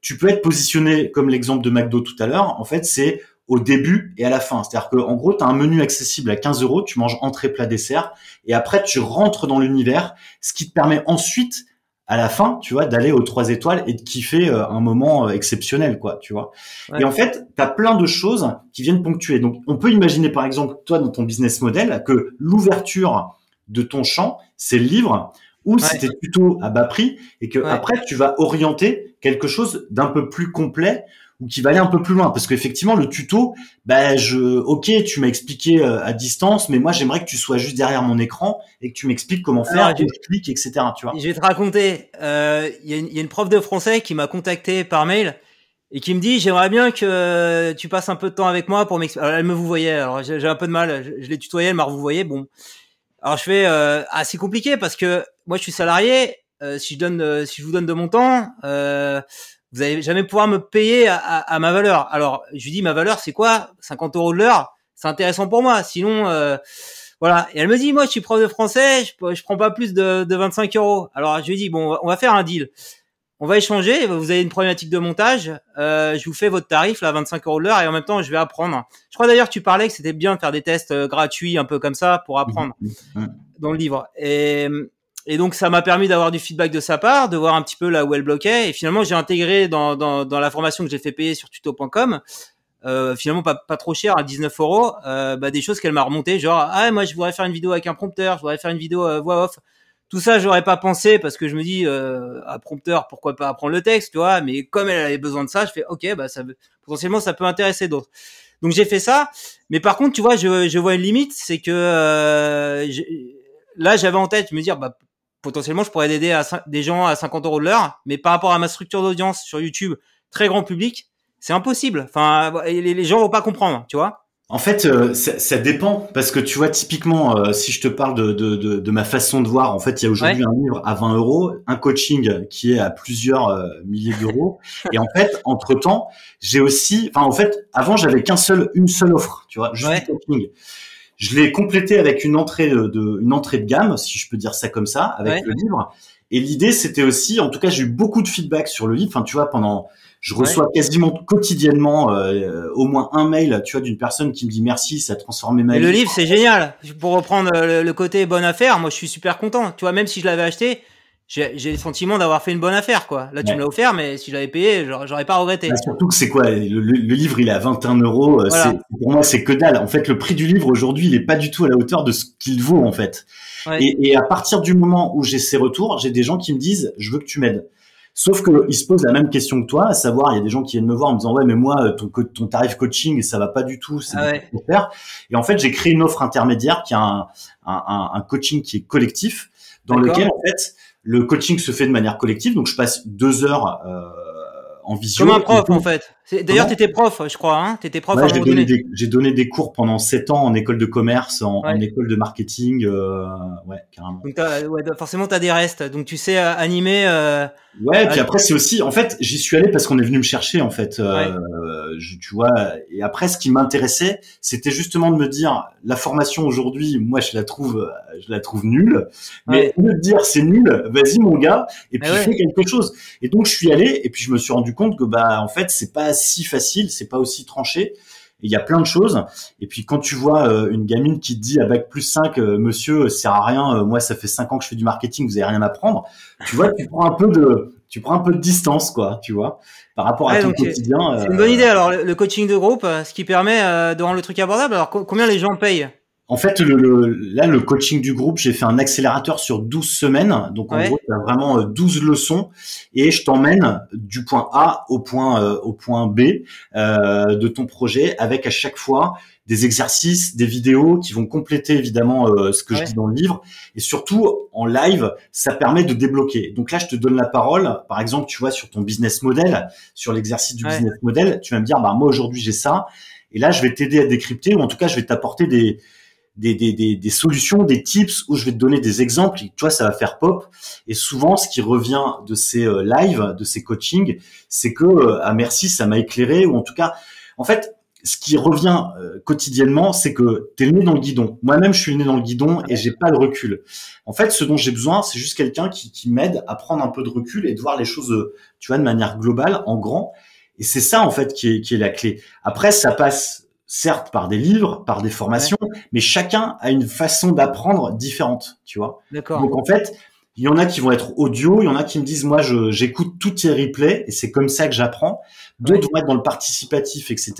tu peux être positionné comme l'exemple de McDo tout à l'heure. En fait, c'est au début et à la fin. C'est-à-dire que en gros, tu as un menu accessible à 15 euros, tu manges entrée, plat, dessert, et après tu rentres dans l'univers, ce qui te permet ensuite à la fin, tu vois, d'aller aux trois étoiles et de kiffer euh, un moment euh, exceptionnel, quoi, tu vois. Et en fait, tu as plein de choses qui viennent ponctuer. Donc, on peut imaginer, par exemple, toi, dans ton business model, que l'ouverture de ton champ, c'est le livre, ou c'était plutôt à bas prix, et que après, tu vas orienter quelque chose d'un peu plus complet ou qui va aller un peu plus loin. Parce qu'effectivement le tuto bah je ok tu m'as expliqué euh, à distance mais moi j'aimerais que tu sois juste derrière mon écran et que tu m'expliques comment faire que je clique etc tu vois. je vais te raconter euh, il y, a y, a une prof de français qui m'a contacté par mail et qui me dit j'aimerais bien que tu passes un peu de temps avec moi pour m'expliquer elle me vous voyait alors j'ai un peu de mal je, l'ai tutoyé elle m'a vous voyez bon. Alors je fais euh, assez compliqué parce que moi je suis salarié euh, si je donne si je vous donne de mon temps euh, vous allez jamais pouvoir me payer à, ma valeur. Alors, je lui dis, ma valeur, c'est quoi? 50 euros de l'heure C'est intéressant pour moi. Sinon, euh, voilà. Et elle me dit, moi, je suis prof de français, je, je prends pas plus de, 25 euros. Alors, je lui dis, bon, on va faire un deal. On va échanger. Vous avez une problématique de montage. Euh, je vous fais votre tarif, là, 25 euros de l'heure, et en même temps, je vais apprendre. Je crois d'ailleurs que tu parlais que c'était bien de faire des tests euh, gratuits, un peu comme ça, pour apprendre mmh, mmh, mmh. dans le livre. Et et donc ça m'a permis d'avoir du feedback de sa part, de voir un petit peu là où elle bloquait. Et finalement, j'ai intégré dans, dans, dans, la formation que j'ai fait payer sur tuto.com, euh, finalement pas, pas trop cher, à 19 euros, euh, bah, des choses qu'elle m'a remontées, genre ah moi je voudrais faire une vidéo avec un prompteur, je voudrais faire une vidéo euh, voix off. Tout ça, j'aurais pas pensé parce que je me dis euh, à prompteur, pourquoi pas apprendre le texte, tu vois. Mais comme elle avait besoin de ça, je fais ok, bah ça potentiellement ça peut intéresser d'autres. Donc j'ai fait ça. Mais par contre, tu vois, je, je vois une limite, c'est que euh, là j'avais en tête, je me dire bah potentiellement, je pourrais aider des gens à 50 euros de l'heure, mais par rapport à ma structure d'audience sur YouTube, très grand public, c'est impossible. Enfin, les, gens vont pas comprendre, tu vois. En fait, euh, ça, dépend parce que tu vois typiquement, euh, si je te parle de, de, ma façon de voir, en fait, il y a aujourd'hui un livre à 20 euros, un coaching qui est à plusieurs euh, milliers d'euros, et en fait, entre temps, j'ai aussi, enfin, en fait, avant, j'avais qu'un seul, une seule offre, tu vois, juste coaching. Je l'ai complété avec une entrée de, une entrée de gamme, si je peux dire ça comme ça, avec le livre. Et l'idée, c'était aussi, en tout cas, j'ai eu beaucoup de feedback sur le livre. Enfin, tu vois, pendant, je reçois quasiment quotidiennement euh, au moins un mail, tu vois, d'une personne qui me dit merci, ça a transformé ma vie. Le livre, c'est génial. Pour reprendre le, côté bonne affaire, moi, je suis super content. Tu vois, même si je l'avais acheté, j'ai le sentiment d'avoir fait une bonne affaire, quoi. Là, tu me l'as offert, mais si je l'avais payé, j'aurais pas regretté. Bah, surtout que c'est quoi le, livre, il est à 21 euros. Euh, pour moi, c'est que dalle. En fait, le prix du livre aujourd'hui, il est pas du tout à la hauteur de ce qu'il vaut, en fait. Et, et, à partir du moment où j'ai ces retours, j'ai des gens qui me disent, je veux que tu m'aides. Sauf que ils se posent la même question que toi, à savoir, il y a des gens qui viennent me voir en me disant ouais, mais moi, ton, ton tarif coaching, ça va pas du tout, c'est ah faire. Et en fait, j'ai créé une offre intermédiaire qui a un, un, un coaching qui est collectif, dans lequel en fait le coaching se fait de manière collective, donc je passe deux heures euh, en visio. Comme un prof en fait. D'ailleurs, tu étais prof, je crois. Hein étais prof. j'ai donné, des, donné des cours pendant sept ans en école de commerce, en, école de marketing. Euh, ouais, carrément. Donc ouais, forcément, tu as des restes. Donc tu sais euh, animer. Euh, ouais, puis après c'est aussi, en fait, j'y suis allé parce qu'on est venu me chercher en fait. Euh, tu vois. Et après, ce qui m'intéressait, c'était justement de me dire, la formation aujourd'hui, moi, je la trouve, je la trouve nulle. Mais me dire c'est nul, vas-y mon gars, et puis fais quelque chose. Et donc je suis allé, et puis je me suis rendu compte que bah en fait c'est pas si facile, c'est pas aussi tranché. Il y a plein de choses. Et puis quand tu vois euh, une gamine qui te dit à bac plus 5, euh, monsieur, ça sert à rien, euh, moi ça fait 5 ans que je fais du marketing, vous avez rien à apprendre. Tu vois, tu prends un peu de tu prends un peu de distance quoi, tu vois, par rapport à ton quotidien. C'est une bonne idée alors le coaching de groupe, ce qui permet de rendre le truc abordable. Alors combien les gens payent? En fait, le, là, le coaching du groupe, j'ai fait un accélérateur sur 12 semaines. Donc, en gros, tu as vraiment 12 euh, leçons et je t'emmène du point A au point, euh, au point B euh, de ton projet avec à chaque fois des exercices, des vidéos qui vont compléter évidemment euh, ce que je dis dans le livre. Et surtout, en live, ça permet de débloquer. Donc là, je te donne la parole. Par exemple, tu vois, sur ton business model, sur l'exercice du business model, tu vas me dire, bah, moi, aujourd'hui, j'ai ça. Et là, je vais t'aider à décrypter ou en tout cas, je vais t'apporter des, des, des, des, des, solutions, des tips où je vais te donner des exemples. Tu vois, ça va faire pop. Et souvent, ce qui revient de ces euh, lives, de ces coachings, c'est que euh, ah merci, ça m'a éclairé ou en tout cas, en fait, ce qui revient euh, quotidiennement, c'est que tu es le nez dans le guidon. Moi-même, je suis le nez dans le guidon et j'ai pas de recul. En fait, ce dont j'ai besoin, c'est juste quelqu'un qui, qui m'aide à prendre un peu de recul et de voir les choses, tu vois, de manière globale, en grand. Et c'est ça, en fait, qui est, qui est la clé. Après, ça passe certes par des livres, par des formations, mais chacun a une façon d'apprendre différente, tu vois. D'accord. Donc en fait, il y en a qui vont être audio, il y en a qui me disent moi je j'écoute tous tes replays et c'est comme ça que j'apprends. D'autres vont être dans le participatif, etc.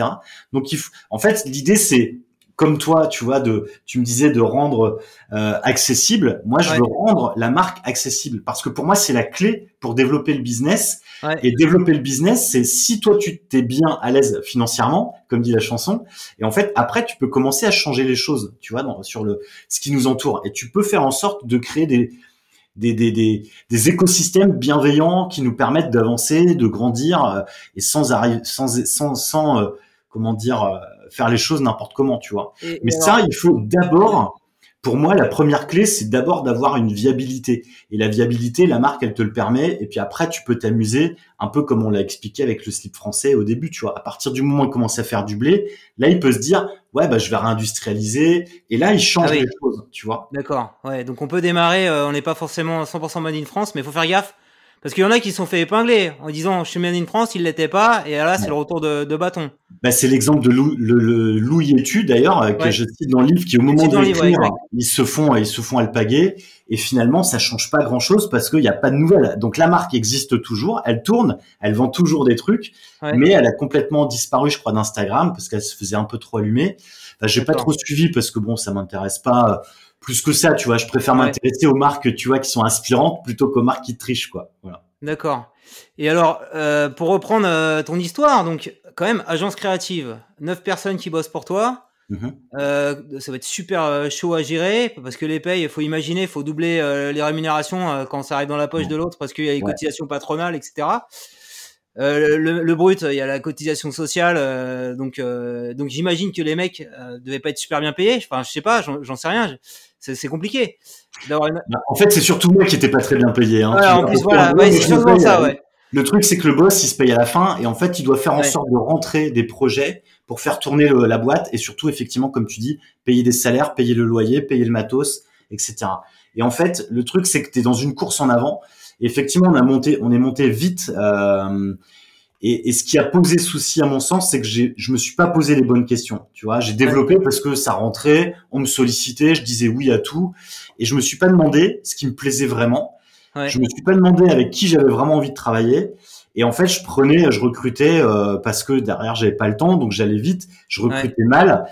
Donc il en fait l'idée c'est comme toi, tu vois, de, tu me disais de rendre euh, accessible. Moi, je veux rendre la marque accessible parce que pour moi, c'est la clé pour développer le business. Et développer le business, c'est si toi tu t'es bien à l'aise financièrement, comme dit la chanson, et en fait après tu peux commencer à changer les choses, tu vois, dans, sur le ce qui nous entoure, et tu peux faire en sorte de créer des des, des, des, des écosystèmes bienveillants qui nous permettent d'avancer, de grandir euh, et sans arriver, sans, sans, sans euh, comment dire, euh, faire les choses n'importe comment, tu vois. Mais ça, il faut d'abord, pour moi, la première clé, c'est d'abord d'avoir une viabilité. Et la viabilité, la marque, elle te le permet. Et puis après, tu peux t'amuser un peu comme on l'a expliqué avec le slip français au début, tu vois. À partir du moment où il commence à faire du blé, là, il peut se dire, ouais, bah, je vais réindustrialiser. Et là, il change ah les choses, tu vois. D'accord. Ouais. Donc, on peut démarrer, euh, on n'est pas forcément 100% made in France, mais il faut faire gaffe parce qu'il y en a qui se sont fait épingler en disant je suis made in France, il l'était pas, et là c'est le retour de, de bâton. Bah, c'est l'exemple de Lou, le, le Louis Etu d'ailleurs euh, que je cite dans le livre, qui au moment de l'écrire, ils se font ils se font alpaguer, et finalement ça change pas grand chose parce qu'il n'y a pas de nouvelles. Donc la marque existe toujours, elle tourne, elle vend toujours des trucs, mais elle a complètement disparu, je crois, d'Instagram parce qu'elle se faisait un peu trop allumer. Enfin, j'ai pas trop suivi parce que bon, ça m'intéresse pas plus que ça, tu vois. Je préfère m'intéresser aux marques, tu vois, qui sont inspirantes plutôt qu'aux marques qui trichent, quoi. Voilà. D'accord. Et alors, euh, pour reprendre euh, ton histoire, donc quand même, agence créative, neuf personnes qui bossent pour toi. Mm-hmm. Euh, ça va être super chaud à gérer parce que les payes, il faut imaginer, il faut doubler les rémunérations quand ça arrive dans la poche de l'autre parce qu'il y a les cotisations patronales, etc. Euh, le, le, brut, il y a la cotisation sociale, euh, donc euh, donc j'imagine que les mecs devaient pas être super bien payés. Enfin, je sais pas, j'en sais rien. C'est compliqué. Bah, en fait, c'est surtout moi qui étais pas très bien payé. Hein, en plus, voilà, c'est ça, ouais. Le truc, c'est que le boss, il se paye à la fin, et en fait, il doit faire en sorte de rentrer des projets pour faire tourner la boîte, et surtout, effectivement, comme tu dis, payer des salaires, payer le loyer, payer le matos, etc. Et en fait, le truc, c'est que tu es dans une course en avant effectivement, on a monté, on est monté vite. Euh, et, et, ce qui a posé souci à mon sens, c'est que je me suis pas posé les bonnes questions. Tu vois, j'ai développé parce que ça rentrait, on me sollicitait, je disais oui à tout, et je me suis pas demandé ce qui me plaisait vraiment. Ouais. Je me suis pas demandé avec qui j'avais vraiment envie de travailler. Et en fait, je prenais, je recrutais euh, parce que derrière j'avais pas le temps, donc j'allais vite. Je recrutais mal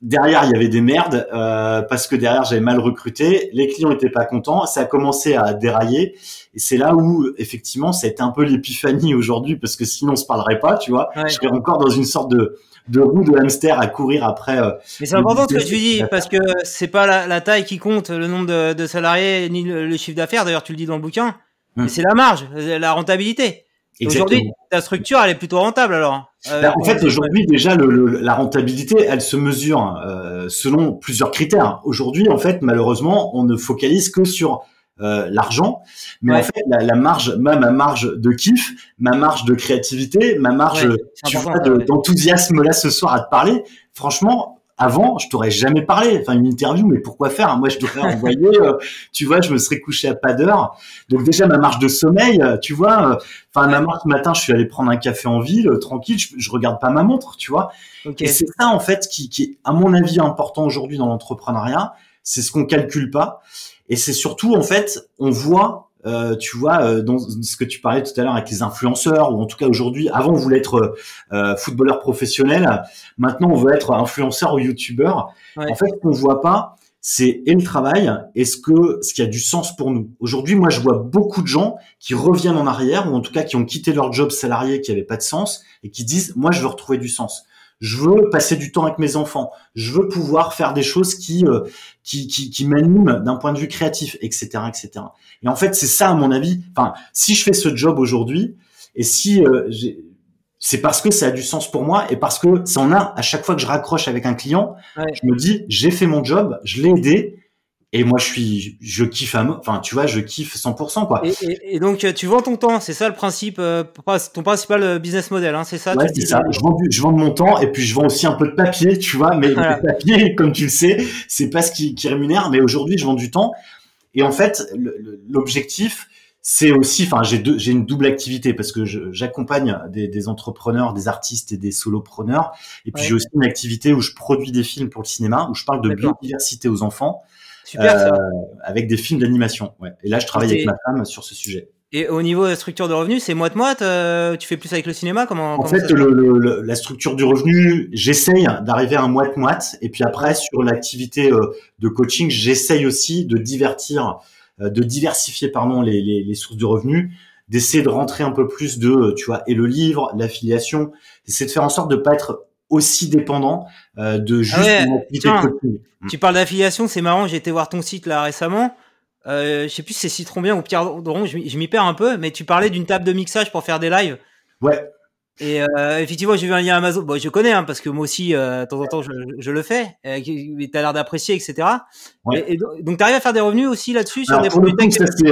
derrière il y avait des merdes euh, parce que derrière j'avais mal recruté, les clients étaient pas contents, ça a commencé à dérailler et c'est là où effectivement ça a été un peu l'épiphanie aujourd'hui parce que sinon on se parlerait pas, tu vois. Je serais encore dans une sorte de de roue de hamster à courir après. Euh, mais c'est important ce que tu dis parce que c'est pas la, la, taille qui compte, le nombre de, de salariés ni le, chiffre d'affaires. D'ailleurs, tu le dis dans le bouquin, hum. mais c'est la marge, la rentabilité. Aujourd'hui, ta structure, elle est plutôt rentable alors. Euh, bah, en fait, aujourd'hui, déjà, le, la rentabilité, elle se mesure euh, selon plusieurs critères. Aujourd'hui, en fait, malheureusement, on ne focalise que sur euh, l'argent, mais en fait, la, la, marge, même ma marge de kiff, ma marge de créativité, ma marge, tu vois, d'enthousiasme là ce soir à te parler. Franchement, avant, je t'aurais jamais parlé. Enfin, une interview, mais pourquoi faire? Moi, je t'aurais envoyé. Euh, tu vois, je me serais couché à pas d'heure. Donc déjà, ma marche de sommeil, euh, tu vois. Euh, enfin, ma marche matin, je suis allé prendre un café en ville, tranquille. Je, je, regarde pas ma montre, tu vois. Et c'est ça, en fait, qui, qui est, à mon avis, important aujourd'hui dans l'entrepreneuriat. C'est ce qu'on calcule pas. Et c'est surtout, en fait, on voit euh, tu vois, euh, dans ce que tu parlais tout à l'heure avec les influenceurs, ou en tout cas aujourd'hui, avant on voulait être euh, footballeur professionnel, maintenant on veut être influenceur ou youtubeur. En fait, ce qu'on voit pas, c'est et le travail, est ce que ce qui a du sens pour nous. Aujourd'hui, moi, je vois beaucoup de gens qui reviennent en arrière, ou en tout cas qui ont quitté leur job salarié qui avait pas de sens, et qui disent, moi, je veux retrouver du sens je veux passer du temps avec mes enfants, je veux pouvoir faire des choses qui euh, qui, qui, qui m'animent d'un point de vue créatif, etc., etc. Et en fait, c'est ça à mon avis. Enfin, si je fais ce job aujourd'hui, et si euh, c'est parce que ça a du sens pour moi et parce que ça en a à chaque fois que je raccroche avec un client, je me dis j'ai fait mon job, je l'ai aidé et moi je suis je kiffe enfin tu vois je kiffe 100% quoi. Et, et, donc tu vends ton temps c'est ça le principe euh, ton principal euh, business model hein, c'est ça ouais, c'est ça. Je vends, je vends mon temps et puis je vends aussi un peu de papier tu vois. Mais le papier comme tu le sais c'est pas ce qui, qui rémunère. Mais aujourd'hui je vends du temps. Et en fait l'objectif c'est aussi enfin j'ai deux j'ai une double activité parce que j'accompagne des, des, entrepreneurs des artistes et des solopreneurs. Et puis j'ai aussi une activité où je produis des films pour le cinéma où je parle de biodiversité aux enfants Super, ça. Euh, avec des films d'animation. Ouais. Et là, je travaille avec ma femme sur ce sujet. Et au niveau de la structure de revenus, c'est moite-moite euh, Tu fais plus avec le cinéma comment, En fait, le, la structure du revenu, j'essaye d'arriver à un moite-moite. Et puis après, sur l'activité euh, de coaching, j'essaye aussi de divertir, de diversifier pardon, les, les, les sources de revenus, d'essayer de rentrer un peu plus de, tu vois, et le livre, l'affiliation, d'essayer de faire en sorte de pas être aussi dépendant euh, de juste ah coaching. Tu parles d'affiliation, c'est marrant, j'ai été voir ton site là récemment. Euh, je sais plus si c'est Citron bien ou Pierre Doron, je m'y perds un peu, mais tu parlais d'une table de mixage pour faire des lives. Ouais. Et euh, effectivement, j'ai vu un lien Amazon. Bon, je connais, hein, parce que moi aussi, euh, de temps en temps, je, je le fais. Euh, tu as l'air d'apprécier, etc. Ouais. Et, donc, tu arrives à faire des revenus aussi là-dessus sur des produits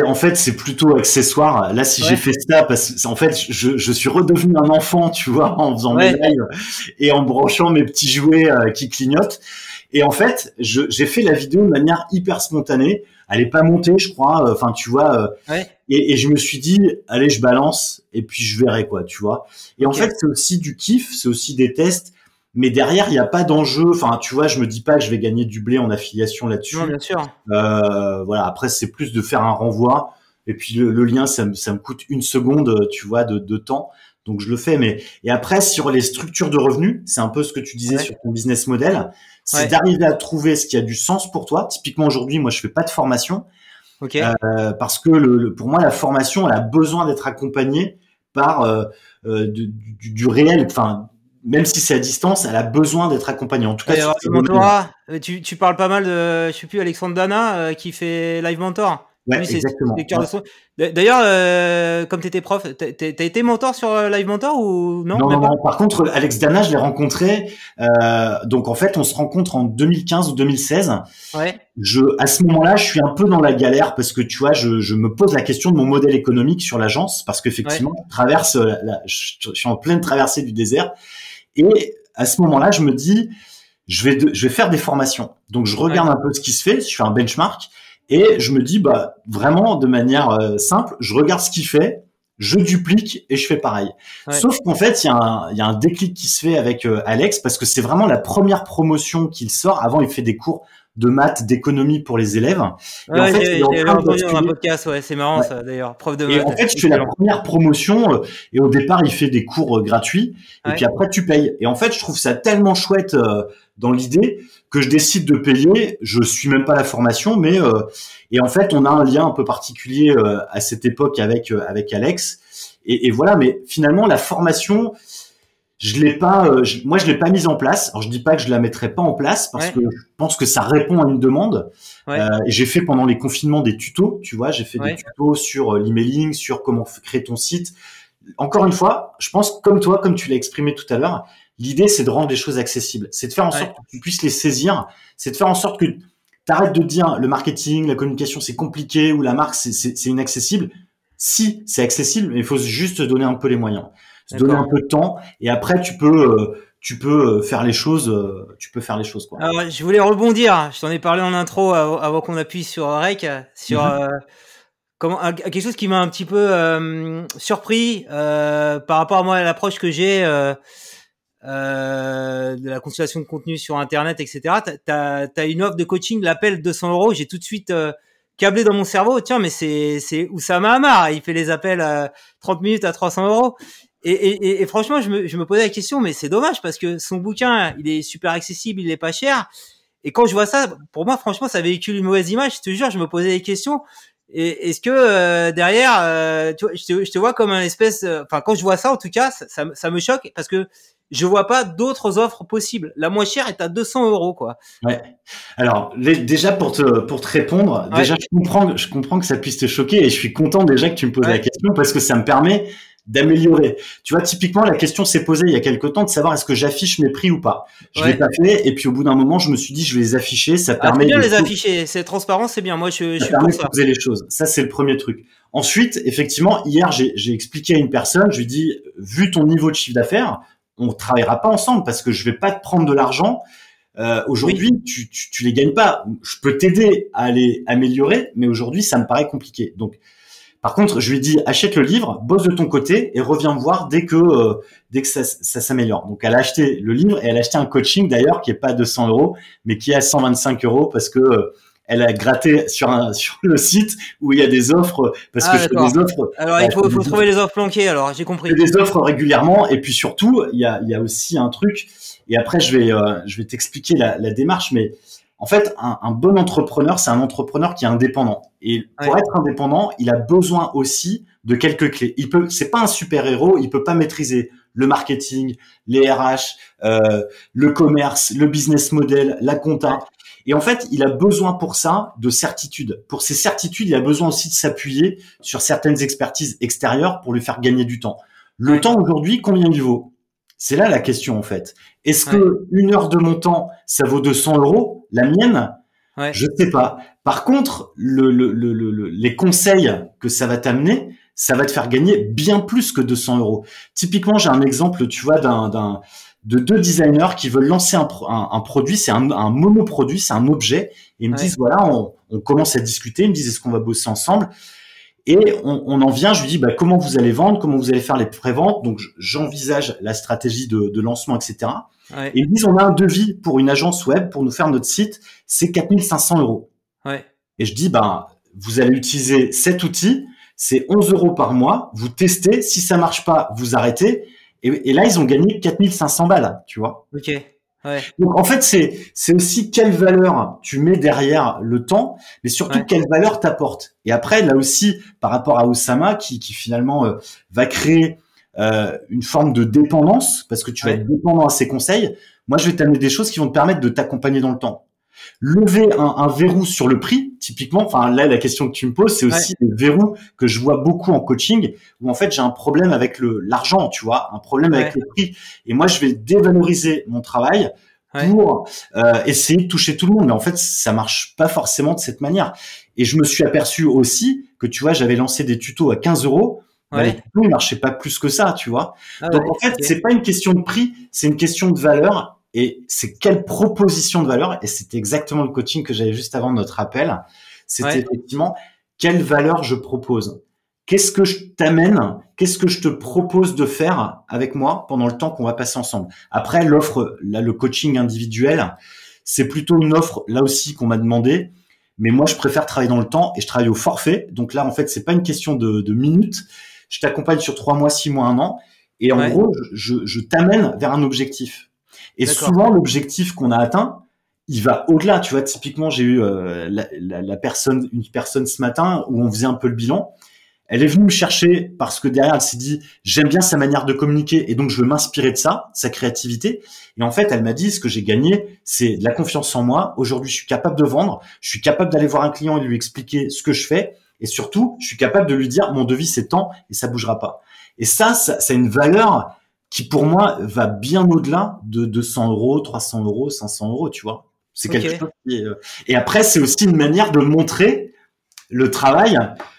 En fait, c'est plutôt accessoire. Là, si j'ai fait ça, parce que en fait, je, je, suis redevenu un enfant, tu vois, en faisant mes lives et en branchant mes petits jouets euh, qui clignotent. Et en fait, j'ai fait la vidéo de manière hyper spontanée. Elle est pas montée, je crois. Enfin, tu vois. Ouais. Et, et, je me suis dit, allez, je balance et puis je verrai quoi, tu vois. Et en fait, c'est aussi du kiff, c'est aussi des tests, mais derrière, il n'y a pas d'enjeu. Enfin, tu vois, je me dis pas que je vais gagner du blé en affiliation là-dessus. bien sûr. Euh, voilà. Après, c'est plus de faire un renvoi. Et puis le, lien, ça me, ça me coûte une seconde, tu vois, de, de temps. Donc je le fais. Mais et après sur les structures de revenus, c'est un peu ce que tu disais sur ton business model, c'est d'arriver à trouver ce qui a du sens pour toi. Typiquement aujourd'hui, moi je fais pas de formation, Okay. Euh, parce que le, pour moi, la formation, elle a besoin d'être accompagnée par euh, euh du, du, du, réel. Enfin, même si c'est à distance, elle a besoin d'être accompagnée. En tout cas, euh, tu, tu parles pas mal de, je sais plus, Alexandre Dana qui fait Live Mentor. Ouais, exactement. D'ailleurs, euh, comme tu étais prof, t'as été mentor sur euh, Live Mentor ou non non, non, Par contre, Alex Dana, je l'ai rencontré. Euh, donc en fait, on se rencontre en 2015 ou 2016. Ouais. Je, à ce moment-là, je suis un peu dans la galère parce que tu vois, je, je me pose la question de mon modèle économique sur l'agence parce qu'effectivement, je traverse, la, je, suis en pleine traversée du désert. Et à ce moment-là, je me dis, je vais, je vais faire des formations. Donc je regarde un peu ce qui se fait, je fais un benchmark. Et je me dis, bah, vraiment, de manière euh, simple, je regarde ce qu'il fait, je duplique et je fais pareil. Sauf qu'en fait, il y, a un, y a un déclic qui se fait avec euh, Alex parce que c'est vraiment la première promotion qu'il sort. Avant, il fait des cours de maths, d'économie pour les élèves. Et en fait, il un podcast, ouais, c'est marrant ça d'ailleurs, prof de maths. Et en fait, je fais la première promotion euh, et au départ, il fait des cours gratuits et puis après, tu payes. Et en fait, je trouve ça tellement chouette dans l'idée que je décide de payer. Je suis même pas la formation, mais euh, et en fait, on a un lien un peu particulier euh, à cette époque avec euh, avec Alex. Et, et, voilà, mais finalement, la formation, je l'ai pas, moi, je l'ai pas mise en place. Alors, je dis pas que je la mettrai pas en place parce que je pense que ça répond à une demande. Ouais. j'ai fait pendant les confinements des tutos, tu vois, j'ai fait des tutos sur l'emailing, sur comment créer ton site. Encore une fois, je pense comme toi, comme tu l'as exprimé tout à l'heure, L'idée, c'est de rendre les choses accessibles. C'est de faire en sorte que tu puisses les saisir. C'est de faire en sorte que tu arrêtes de dire le marketing, la communication, c'est compliqué ou la marque, c'est inaccessible. Si, c'est accessible, mais il faut juste donner un peu les moyens. Se donner un peu de temps et après, tu peux, euh, tu peux euh, faire les choses, euh, tu peux faire les choses, quoi. Alors, je voulais rebondir. Je t'en ai parlé en intro avant, qu'on appuie sur Rec, sur, mhm. comment, quelque chose qui m'a un petit peu surpris par rapport à moi, à l'approche que j'ai euh, de la consultation de contenu sur Internet, etc. Tu as, une offre de coaching, l'appel 200 euros. J'ai tout de suite euh, câblé dans mon cerveau. Tiens, mais c'est Oussama Hamar. Il fait les appels à 30 minutes à 300 euros. Et, et, et, franchement, je me, je me posais la question, mais c'est dommage parce que son bouquin, il est super accessible, il est pas cher. Et quand je vois ça, pour moi, franchement, ça véhicule une mauvaise image. Je te jure, je me posais des questions. Est-ce que euh, derrière, euh, tu vois, je, te, je, te, vois comme un espèce, euh, enfin quand je vois ça, en tout cas, ça, ça, me choque parce que je vois pas d'autres offres possibles. La moins chère est à 200 euros, quoi. Ouais. Alors déjà pour te pour te répondre, déjà je comprends je comprends que ça puisse te choquer et je suis content déjà que tu me poses la question parce que ça me permet d'améliorer. Tu vois, typiquement, la question s'est posée il y a quelque temps de savoir est-ce que j'affiche mes prix ou pas. Je l'ai pas fait, et puis au bout d'un moment, je me suis dit, je vais les afficher. Ça ah, permet bien de les afficher. C'est transparent, c'est bien. Moi, je, ça suis permet de poser les choses. Ça, c'est le premier truc. Ensuite, effectivement, hier, j'ai expliqué à une personne, je lui dis, vu ton niveau de chiffre d'affaires, on travaillera pas ensemble parce que je vais pas te prendre de l'argent. Euh, aujourd'hui, tu, tu, tu les gagnes pas. Je peux t'aider à les améliorer, mais aujourd'hui, ça me paraît compliqué. Donc, par contre, je lui dit achète le livre, bosse de ton côté et reviens me voir dès que euh, dès que ça, ça s'améliore. Donc elle a acheté le livre et elle a acheté un coaching d'ailleurs qui est pas à 200 euros mais qui est à 125 euros parce que euh, elle a gratté sur un sur le site où il y a des offres parce ah, que je fais des offres. Alors il faut, faut trouver les offres planquées. Alors j'ai compris. des offres régulièrement et puis surtout il y a il y a aussi un truc et après je vais euh, je vais t'expliquer la, la démarche mais en fait, un, bon entrepreneur, c'est un entrepreneur qui est indépendant. Et pour être indépendant, il a besoin aussi de quelques clés. Il peut, c'est pas un super héros, il peut pas maîtriser le marketing, les RH, euh, le commerce, le business model, la compta. Et en fait, il a besoin pour ça de certitudes. Pour ces certitudes, il a besoin aussi de s'appuyer sur certaines expertises extérieures pour lui faire gagner du temps. Le temps aujourd'hui, combien il vaut? C'est là la question en fait. Est-ce que une heure de mon temps, ça vaut 200 euros La mienne, ouais. je sais pas. Par contre, le, le, le, les conseils que ça va t'amener, ça va te faire gagner bien plus que 200 euros. Typiquement, j'ai un exemple, tu vois, d'un, de deux designers qui veulent lancer un, un, produit, c'est un, un monoproduit, c'est un objet, et ils me disent voilà, on, on, commence à discuter, ils me disent est-ce qu'on va bosser ensemble? Et on, on, en vient, je lui dis bah, comment vous allez vendre, comment vous allez faire les préventes? Donc j'envisage la stratégie de, de, lancement, etc. Et ils disent, on a un devis pour une agence web pour nous faire notre site, c'est 4500 euros. Ouais. Et je dis, ben, vous allez utiliser cet outil, c'est 11 euros par mois, vous testez, si ça marche pas, vous arrêtez. Et, et là, ils ont gagné 4500 balles, tu vois. Ok. Ouais. Donc en fait, c'est c'est aussi quelle valeur tu mets derrière le temps, mais surtout quelle valeur t'apporte. Et après, là aussi, par rapport à Osama, qui, qui finalement euh, va créer euh, une forme de dépendance parce que tu vas être dépendant à ses conseils. Moi, je vais t'amener des choses qui vont te permettre de t'accompagner dans le temps. Lever un, un, verrou sur le prix, typiquement, enfin là la question que tu me poses, c'est aussi ouais. des verrous que je vois beaucoup en coaching, où en fait j'ai un problème avec le l'argent, tu vois, un problème avec le prix, et moi je vais dévaloriser mon travail pour euh, essayer de toucher tout le monde, mais en fait ça marche pas forcément de cette manière. Et je me suis aperçu aussi que tu vois j'avais lancé des tutos à 15 euros bah, ouais. bah, les marchaient pas plus que ça, tu vois. Ah Donc en fait, c'est pas une question de prix, c'est une question de valeur et c'est quelle proposition de valeur et c'était exactement le coaching que j'avais juste avant notre appel. C'était ouais. effectivement quelle valeur je propose? Qu'est-ce que je t'amène Qu'est-ce que je te propose de faire avec moi pendant le temps qu'on va passer ensemble? Après l'offre, là le coaching individuel, c'est plutôt une offre là aussi qu'on m'a demandé. Mais moi, je préfère travailler dans le temps et je travaille au forfait. Donc là, en fait, c'est pas une question de, de minutes je t'accompagne sur trois mois, six mois, un an, et en ouais. gros, je, je t'amène vers un objectif. Et souvent, l'objectif qu'on a atteint, il va au-delà. Tu vois, typiquement, j'ai eu euh, la, la, la, personne, une personne ce matin où on faisait un peu le bilan. Elle est venue me chercher parce que derrière, elle s'est dit, j'aime bien sa manière de communiquer et donc je veux m'inspirer de ça, sa créativité. Et en fait, elle m'a dit, ce que j'ai gagné, c'est de la confiance en moi. Aujourd'hui, je suis capable de vendre, je suis capable d'aller voir un client et lui expliquer ce que je fais. Et surtout, je suis capable de lui dire mon devis c'est tant et ça bougera pas. Et ça, ça, ça a une valeur qui pour moi va bien au-delà de 200 euros, 300 euros, 500 euros, tu vois. C'est quelque okay. chose qui est... Euh, et après, c'est aussi une manière de montrer le travail.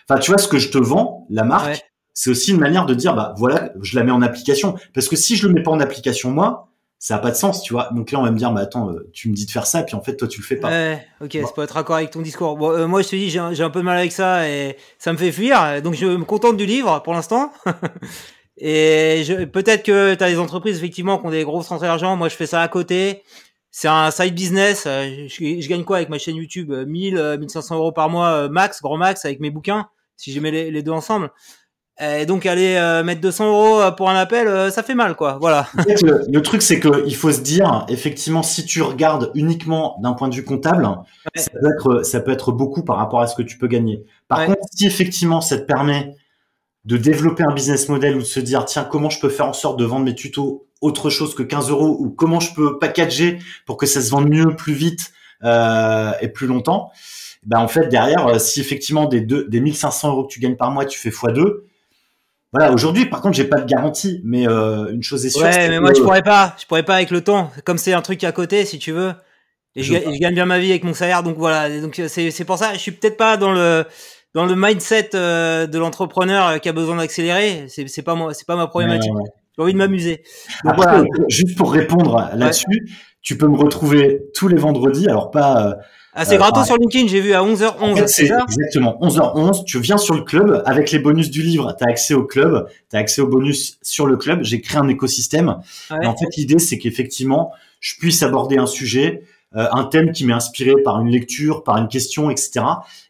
Enfin, tu vois, ce que je te vends, la marque, ouais. c'est aussi une manière de dire, bah voilà, je la mets en application. Parce que si je le mets pas en application moi, ça a pas de sens, tu vois. Donc là, on va me dire, bah attends, euh, tu me dis de faire ça, puis en fait, toi, tu le fais pas. Ouais, ok, bon. c'est pas être d'accord avec ton discours. Bon, euh, moi, je te dis, j'ai un, un, peu de mal avec ça et ça me fait fuir. Donc, je me contente du livre pour l'instant. et peut-être que tu as des entreprises, effectivement, qui ont des grosses rentrées d'argent. Moi, je fais ça à côté. c'est un side business. Je, je, gagne quoi avec ma chaîne YouTube? 1000, 1500 euros par mois max, grand max avec mes bouquins, si je mets les, les deux ensemble. Et donc aller euh, mettre 200 euros euh, pour un appel, euh, ça fait mal, quoi. Voilà. le, truc, c'est qu'il faut se dire, effectivement, si tu regardes uniquement d'un point de vue comptable, ça, peut être, ça peut être beaucoup par rapport à ce que tu peux gagner. Par contre, si effectivement, ça te permet de développer un business model ou de se dire, tiens, comment je peux faire en sorte de vendre mes tutos autre chose que 15 euros ou comment je peux packager pour que ça se vende mieux, plus vite et plus longtemps? Ben en fait derrière, si effectivement des, deux, des 1500 euros que tu gagnes par mois, tu fais x2, voilà, aujourd'hui, par contre, j'ai pas de garantie, mais euh, une chose est sûre. Ouais, mais moi, je pourrais pas. Je pourrais pas avec le temps. Comme c'est un truc à côté, si tu veux. Et je, gagne bien ma vie avec mon salaire, donc voilà. Donc c'est c'est pour ça. Je suis peut-être pas dans le dans le mindset euh, de l'entrepreneur qui a besoin d'accélérer. C'est c'est pas moi, c'est pas ma problématique. J'ai envie de m'amuser. Voilà. Juste pour répondre là-dessus, tu peux me retrouver tous les vendredis. Alors pas. Euh, ah, c'est gratos sur LinkedIn, j'ai vu à 11h11. c'est exactement 11h11. Tu viens sur le club avec les bonus du livre. Tu as accès au club, tu as accès aux bonus sur le club. J'ai créé un écosystème. Et en fait, l'idée, c'est qu'effectivement, je puisse aborder un sujet, euh, un thème qui m'est inspiré par une lecture, par une question, etc.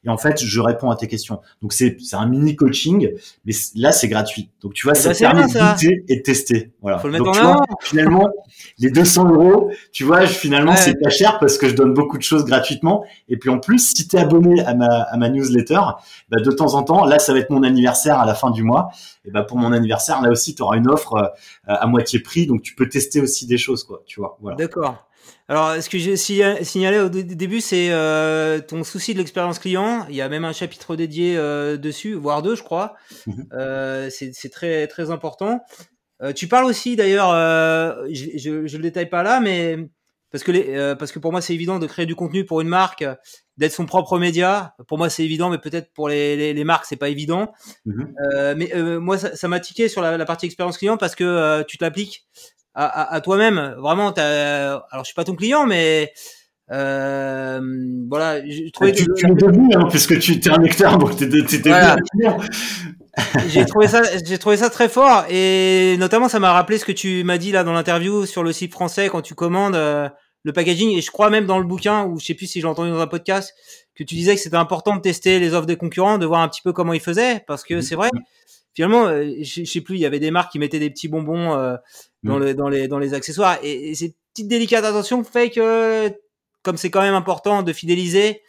Et en fait, je réponds à tes questions. Donc c'est c'est un mini coaching, mais là c'est gratuit. Donc tu vois, ça te permet de goûter et de tester. Voilà. Faut le mettre Donc, en tu vois, finalement, les 200 euros, tu vois, je, finalement c'est pas cher parce que je donne beaucoup de choses gratuitement. Et puis en plus, si tu es abonné à ma à ma newsletter, bah, de temps en temps, là ça va être mon anniversaire à la fin du mois. Et bah pour mon anniversaire, là aussi tu auras une offre euh, à moitié prix, donc tu peux tester aussi des choses, quoi. Tu vois. Voilà. D'accord. Alors, ce que j'ai signalé au début, c'est euh, ton souci de l'expérience client. Il y a même un chapitre dédié euh, dessus, voire deux, je crois. Mhm. Euh, c'est très très important. Tu parles aussi, d'ailleurs, je, je, je le détaille pas là, mais parce que les, parce que pour moi c'est évident de créer du contenu pour une marque, d'être son propre média. Pour moi c'est évident, mais peut-être pour les, les, les marques c'est pas évident. Mhm. mais moi ça m'a tiqué sur la, la, partie expérience client parce que tu t'appliques à, à, à toi-même. Vraiment, as, alors je suis pas ton client, mais euh, voilà, je trouvais tu, que... tu es devenu, hein, puisque tu es un lecteur, donc tu étais voilà. j'ai trouvé ça, j'ai trouvé ça très fort et notamment ça m'a rappelé ce que tu m'as dit là dans l'interview sur le site français quand tu commandes euh, le packaging et je crois même dans le bouquin ou je sais plus si j'ai entendu dans un podcast que tu disais que c'était important de tester les offres des concurrents, de voir un petit peu comment ils faisaient parce que c'est vrai. Finalement, euh, je sais plus, il y avait des marques qui mettaient des petits bonbons euh, dans, mmh. le, dans, les, dans les accessoires et, et ces petites délicates attentions fait que comme c'est quand même important de fidéliser,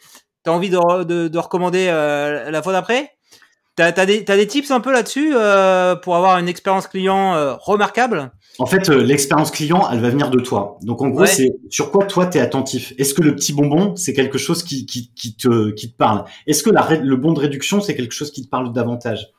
tu as envie de, de, de recommander euh, la fois d'après T'as as des, as des tips un peu là-dessus euh, pour avoir une expérience client euh, remarquable? En fait, l'expérience client, elle va venir de toi. Donc en gros, ouais. c'est sur quoi toi tu es attentif? Est-ce que le petit bonbon, c'est quelque chose qui, qui, qui, te, qui te parle? Est-ce que la, le bon de réduction, c'est quelque chose qui te parle davantage?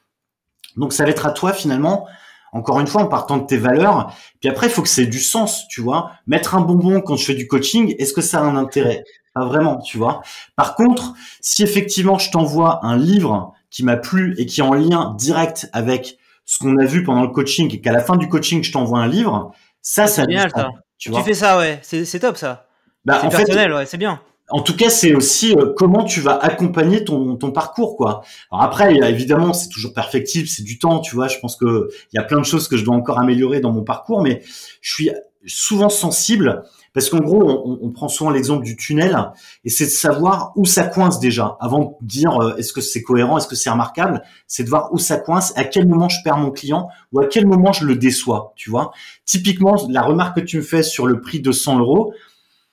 Donc ça va être à toi finalement encore une fois, en partant de tes valeurs. Puis après, il faut que c'est du sens, tu vois. Mettre un bonbon quand je fais du coaching, est-ce que ça a un intérêt? Pas vraiment, tu vois. Par contre, si effectivement je t'envoie un livre qui m'a plu et qui est en lien direct avec ce qu'on a vu pendant le coaching et qu'à la fin du coaching, je t'envoie un livre, ça, ça bien, ça. Tu, tu fais ça, ouais. C'est top, ça. Bah, c'est personnel, fait, ouais, c'est bien en tout cas, c'est aussi euh, comment tu vas accompagner ton, parcours, quoi. Alors après, évidemment, c'est toujours perfectible, c'est du temps, tu vois. Je pense que il y a plein de choses que je dois encore améliorer dans mon parcours, mais je suis souvent sensible parce qu'en gros, on, on, prend souvent l'exemple du tunnel et c'est de savoir où ça coince déjà avant de dire euh, est-ce que c'est cohérent, est-ce que c'est remarquable. C'est de voir où ça coince, à quel moment je perds mon client ou à quel moment je le déçois, tu vois. Typiquement, la remarque que tu me fais sur le prix de 100 euros,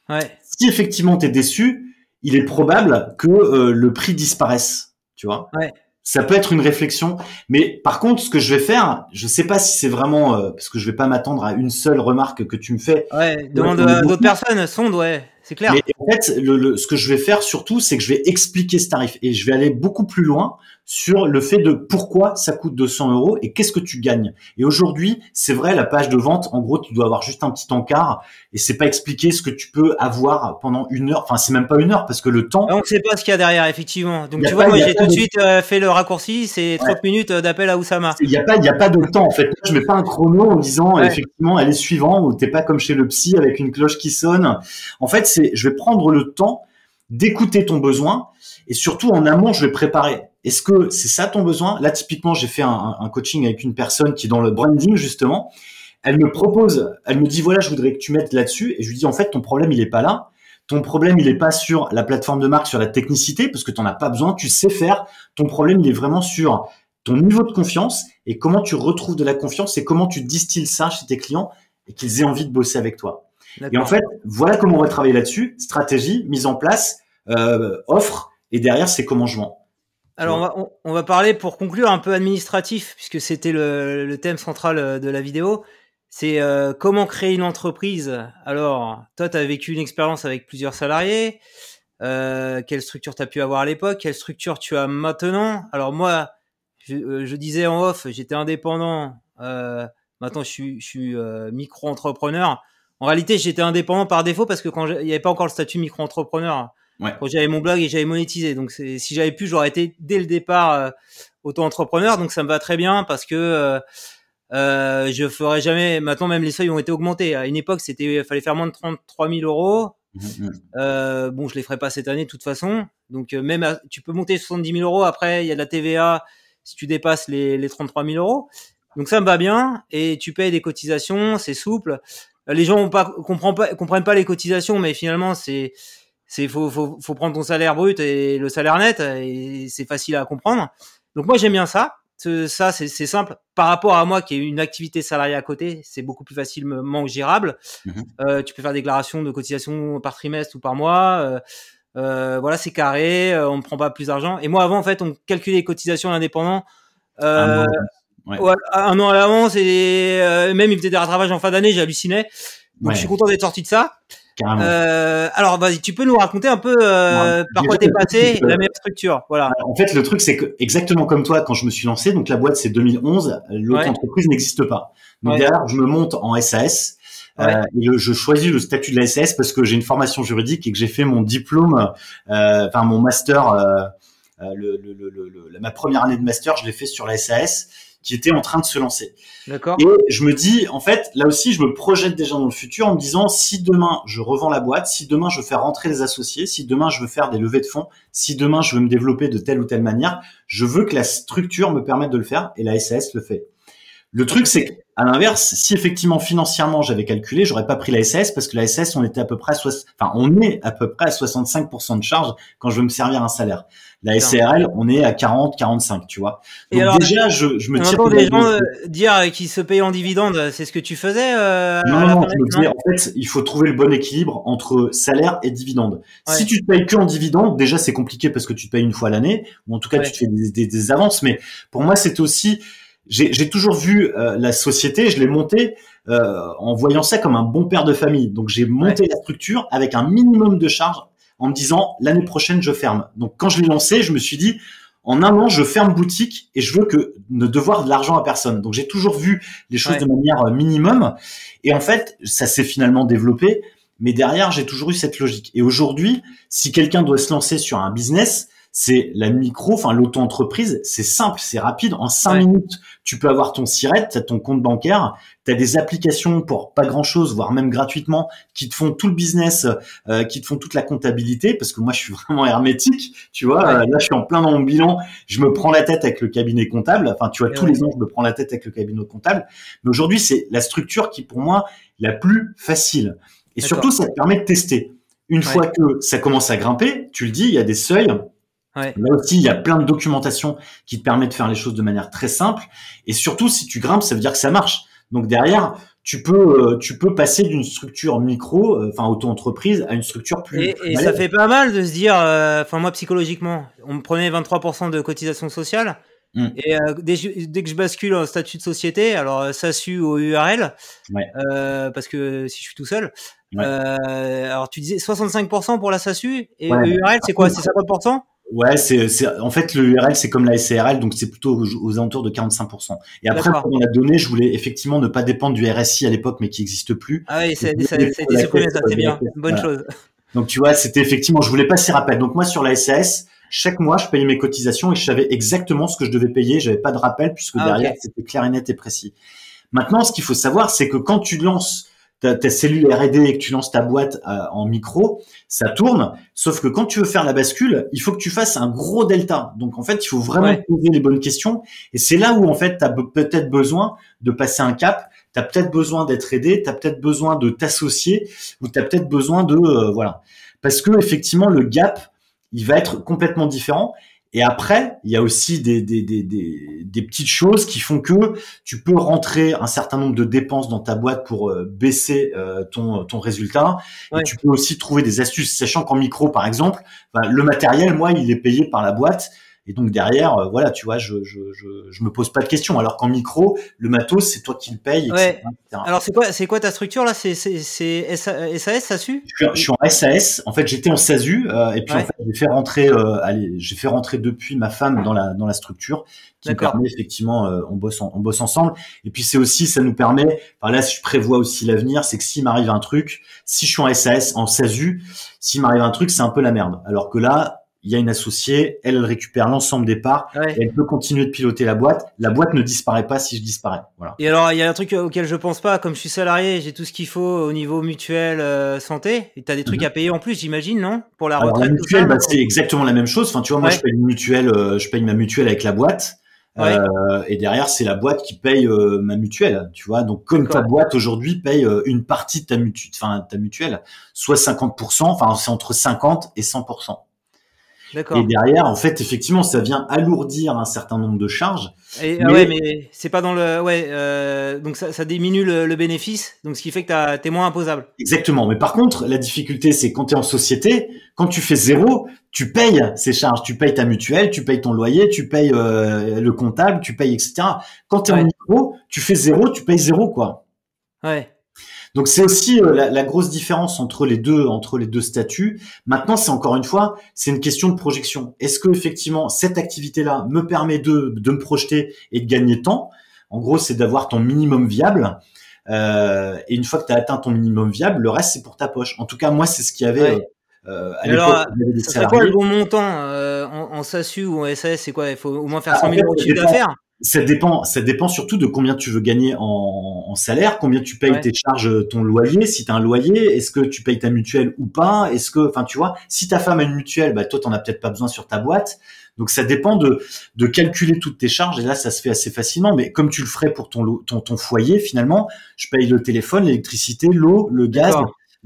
Ouais. Si effectivement tu es déçu, il est probable que euh, le prix disparaisse, tu vois. Ouais. Ça peut être une réflexion, mais par contre, ce que je vais faire, je sais pas si c'est vraiment euh, parce que je vais pas m'attendre à une seule remarque que tu me fais. Ouais, demande à d'autres personnes, sonde, ouais, c'est clair. Mais en fait, le, le, ce que je vais faire surtout, c'est que je vais expliquer ce tarif et je vais aller beaucoup plus loin sur le fait de pourquoi ça coûte 200 euros et qu'est-ce que tu gagnes. Et aujourd'hui, c'est vrai, la page de vente, en gros, tu dois avoir juste un petit encart et c'est pas expliquer ce que tu peux avoir pendant une heure. Enfin, c'est même pas une heure parce que le temps. Donc, c'est pas ce qu'il y a derrière, effectivement. Donc, tu vois, moi, j'ai tout de suite euh, fait le raccourci, c'est 30 ouais. minutes euh, d'appel à Oussama. Il y a pas, il y a pas de temps, en fait. Je mets pas un chrono en disant, ouais. effectivement, elle est suivante ou t'es pas comme chez le psy avec une cloche qui sonne. En fait, je vais prendre le temps d'écouter ton besoin et surtout en amont, je vais préparer. Est-ce que c'est ça ton besoin? Là, typiquement, j'ai fait un, coaching avec une personne qui est dans le branding justement. Elle me propose, elle me dit voilà, je voudrais que tu mettes là-dessus. Et je lui dis en fait, ton problème il est pas là. Ton problème il est pas sur la plateforme de marque, sur la technicité, parce que tu n'en as pas besoin, tu sais faire. Ton problème il est vraiment sur ton niveau de confiance et comment tu retrouves de la confiance et comment tu distilles ça chez tes clients et qu'ils aient envie de bosser avec toi. Et en fait, voilà comment on va travailler là-dessus. Stratégie, mise en place, euh, offre, et derrière, c'est comment je vends. Alors, on va, on, va, parler pour conclure un peu administratif, puisque c'était le, le, thème central euh, de la vidéo. C'est euh, comment créer une entreprise. Alors, toi, tu as vécu une expérience avec plusieurs salariés. Euh, quelle structure tu as pu avoir à l'époque? Quelle structure tu as maintenant? Alors moi, je, disais en off, j'étais indépendant. Euh, maintenant, je suis, je suis micro-entrepreneur. En réalité, j'étais indépendant par défaut parce que quand il n'y avait pas encore le statut micro-entrepreneur, ouais. quand j'avais mon blog et j'avais monétisé. Donc, si j'avais pu, j'aurais été dès le départ auto-entrepreneur. Donc, ça me va très bien parce que euh, je ferais jamais. Maintenant, même les seuils ont été augmentés. À une époque, c'était, fallait faire moins de 33 000 euros. Mmh, mmh. Euh, bon, je les ferai pas cette année de toute façon. Donc, même, tu peux monter 70 000 euros. Après, il y a de la TVA si tu dépasses les, les 33 000 euros. Donc ça me va bien et tu payes des cotisations, c'est souple. Les gens ont pas, comprennent pas, comprennent pas les cotisations, mais finalement c'est c'est faut, faut, faut prendre ton salaire brut et le salaire net et c'est facile à comprendre. Donc moi j'aime bien ça. Ça c'est simple par rapport à moi qui ai une activité salariée à côté, c'est beaucoup plus facilement gérable. Mmh euh, tu peux faire des déclarations de cotisation par trimestre ou par mois. Euh, euh, voilà, c'est carré, euh, on ne prend pas plus d'argent. Et moi, avant, en fait, on calculait les cotisations indépendants. Euh, un, an à l'avance et euh, même il faisait des rattrapages en fin d'année, j'hallucinais. Donc je suis content d'être sorti de ça. Euh, alors vas-y, tu peux nous raconter un peu euh, par quoi t'es passé, la meilleure structure. Voilà. En fait, le truc c'est que exactement comme toi, quand je me suis lancé, donc la boîte c'est 2011, l'autre entreprise n'existe pas. Donc derrière, je me monte en SAS. Euh, je choisis le statut de la SAS parce que j'ai une formation juridique et que j'ai fait mon diplôme, euh, enfin mon master, euh, le, le, le, ma première année de master, je l'ai fait sur la SAS qui était en train de se lancer. D'accord. Et je me dis, en fait, là aussi, je me projette déjà dans le futur en me disant, si demain je revends la boîte, si demain je veux faire rentrer les associés, si demain je veux faire des levées de fonds, si demain je veux me développer de telle ou telle manière, je veux que la structure me permette de le faire et la SAS le fait. Le truc, c'est qu'à l'inverse, si effectivement financièrement j'avais calculé, j'aurais pas pris la SAS parce que la SAS, on était à peu près, à enfin, on est à peu près à 65% de charge quand je veux me servir un salaire. La SRL, on est à 40, 45, tu vois. Donc alors, déjà, je, je me tire. des gens euh, dire qu'ils se payent en dividendes, c'est ce que tu faisais euh, Non, non, non, je me en fait, il faut trouver le bon équilibre entre salaire et dividende. Si tu te payes que en dividende, déjà c'est compliqué parce que tu te payes une fois l'année, ou en tout cas tu te fais des, des, des avances. Mais pour moi, c'était aussi j'ai toujours vu euh, la société, je l'ai montée euh, en voyant ça comme un bon père de famille. Donc j'ai monté la structure avec un minimum de charges en me disant l'année prochaine je ferme. Donc quand je l'ai lancé, je me suis dit en un an je ferme boutique et je veux que ne devoir de l'argent à personne. Donc j'ai toujours vu les choses de manière euh, minimum et en fait ça s'est finalement développé. Mais derrière j'ai toujours eu cette logique. Et aujourd'hui, si quelqu'un doit se lancer sur un business, c'est la micro, enfin l'auto-entreprise, c'est simple, c'est rapide. En cinq minutes, tu peux avoir ton SIRET, tu as ton compte bancaire, tu as des applications pour pas grand-chose, voire même gratuitement, qui te font tout le business, euh, qui te font toute la comptabilité, parce que moi je suis vraiment hermétique, tu vois. Euh, là, je suis en plein dans mon bilan, je me prends la tête avec le cabinet comptable. Enfin, tu vois, tous les ans, je me prends la tête avec le cabinet comptable. Mais aujourd'hui, c'est la structure qui, pour moi, la plus facile. Et surtout, ça te permet de tester. Une fois que ça commence à grimper, tu le dis, il y a des seuils Là aussi, il y a plein de documentation qui te permet de faire les choses de manière très simple. Et surtout, si tu grimpes, ça veut dire que ça marche. Donc derrière, tu peux, euh, tu peux passer d'une structure micro, euh, enfin auto-entreprise, à une structure plus. Et, et ça fait pas mal de se dire, euh, enfin moi psychologiquement, on me prenait 23% de cotisation sociale. Mmh. Et dès, dès, que je bascule en statut de société, alors SASU ou URL, ouais. parce que si je suis tout seul, alors tu disais 65% pour la SASU et URL, c'est quoi? C'est 50% Ouais, c'est, c'est en fait le URL c'est comme la SARL donc c'est plutôt aux, alentours de 45%. Et après pour la donnée, je voulais effectivement ne pas dépendre du RSI à l'époque mais qui n'existe plus. Ah oui, c'est ça, ça, supprimé ça, c'est bien, bonne chose. Donc tu vois, c'était effectivement, je voulais pas ces rappels. Donc moi sur la SAS, chaque mois je payais mes cotisations et je savais exactement ce que je devais payer. J'avais pas de rappel puisque ah, derrière c'était clair et net et précis. Maintenant, ce qu'il faut savoir, c'est que quand tu lances ta, ta cellule R&D et que tu lances ta boîte euh, en micro, ça tourne. Sauf que quand tu veux faire la bascule, il faut que tu fasses un gros delta. Donc en fait, il faut vraiment poser les bonnes questions. Et c'est là où en fait, tu as peut-être besoin de passer un cap. tu as peut-être besoin d'être aidé, tu as peut-être besoin de t'associer ou tu as peut-être besoin de euh, voilà. Parce que effectivement le gap, il va être complètement différent et après, il y a aussi des, des, des, des, des petites choses qui font que tu peux rentrer un certain nombre de dépenses dans ta boîte pour euh, baisser euh, ton, ton résultat. Et tu peux aussi trouver des astuces, sachant qu'en micro, par exemple, le matériel, moi, il est payé par la boîte. Et donc derrière, euh, voilà, tu vois, je, je, je, je, me pose pas de questions. Alors qu'en micro, le matos, c'est toi qui le payes. Ouais. Alors c'est quoi, c'est quoi ta structure là? C'est c'est SAS, SASU je, je suis en SAS. En fait, j'étais en SASU euh, et puis en fait, j'ai fait rentrer, euh, allez, j'ai fait rentrer depuis ma femme dans la dans la structure qui me permet effectivement, euh, on bosse on bosse ensemble. Et puis c'est aussi, ça nous permet. Enfin là, je prévois aussi l'avenir, c'est que s'il m'arrive un truc, si je suis en SAS, en SASU, s'il m'arrive un truc, c'est un peu la merde. Alors que là, il y a une associée, elle, elle récupère l'ensemble des parts, elle peut continuer de piloter la boîte. La boîte ne disparaît pas si je disparais. Voilà. Et alors, il y a un truc auquel je pense pas, comme je suis salarié, j'ai tout ce qu'il faut au niveau mutuel euh, santé, et tu as des trucs mhm. à payer en plus, j'imagine, non? Pour la retraite. la mutuelle, bah, c'est exactement la même chose. Enfin, tu vois, moi, je paye une mutuelle, euh, je paye ma mutuelle avec la boîte. Euh, et derrière, c'est la boîte qui paye euh, ma mutuelle, tu vois. Donc, comme ta boîte aujourd'hui paye une partie de ta, mutu enfin, ta mutuelle, soit 50%, enfin, c'est entre 50 et 100%. Et derrière, en fait, effectivement, ça vient alourdir un certain nombre de charges. Et, ah mais... ouais, mais c'est pas dans le, ouais, euh, donc ça, ça diminue le, bénéfice, donc ce qui fait que t'es moins imposable. Exactement. Mais par contre, la difficulté, c'est quand tu es en société, quand tu fais zéro, tu payes ces charges, tu payes ta mutuelle, tu payes ton loyer, tu payes euh, le comptable, tu payes etc. Quand tu es en micro, tu fais zéro, tu payes zéro, quoi. Ouais. Donc c'est aussi euh, la, grosse différence entre les deux entre les deux statuts. Maintenant, c'est encore une fois, c'est une question de projection. Est-ce que effectivement cette activité-là me permet de de me projeter et de gagner temps? En gros, c'est d'avoir ton minimum viable. Euh, et une fois que tu as atteint ton minimum viable, le reste c'est pour ta poche. En tout cas, moi, c'est ce qu'il y avait. Euh, à l'époque, c'est quoi le bon montant en, en, SASU ou en SAS C'est quoi? Il faut au moins faire 100 ah, 000 euros de chiffre d'affaires? Ça dépend, ça dépend surtout de combien tu veux gagner en, en salaire, combien tu payes tes charges, ton loyer, si tu as un loyer, est-ce que tu payes ta mutuelle ou pas, est-ce que, enfin tu vois, si ta femme a une mutuelle, bah toi t'en as peut-être pas besoin sur ta boîte, donc ça dépend de, de calculer toutes tes charges et là ça se fait assez facilement, mais comme tu le ferais pour ton, ton, ton foyer finalement, je paye le téléphone, l'électricité, l'eau, le gaz,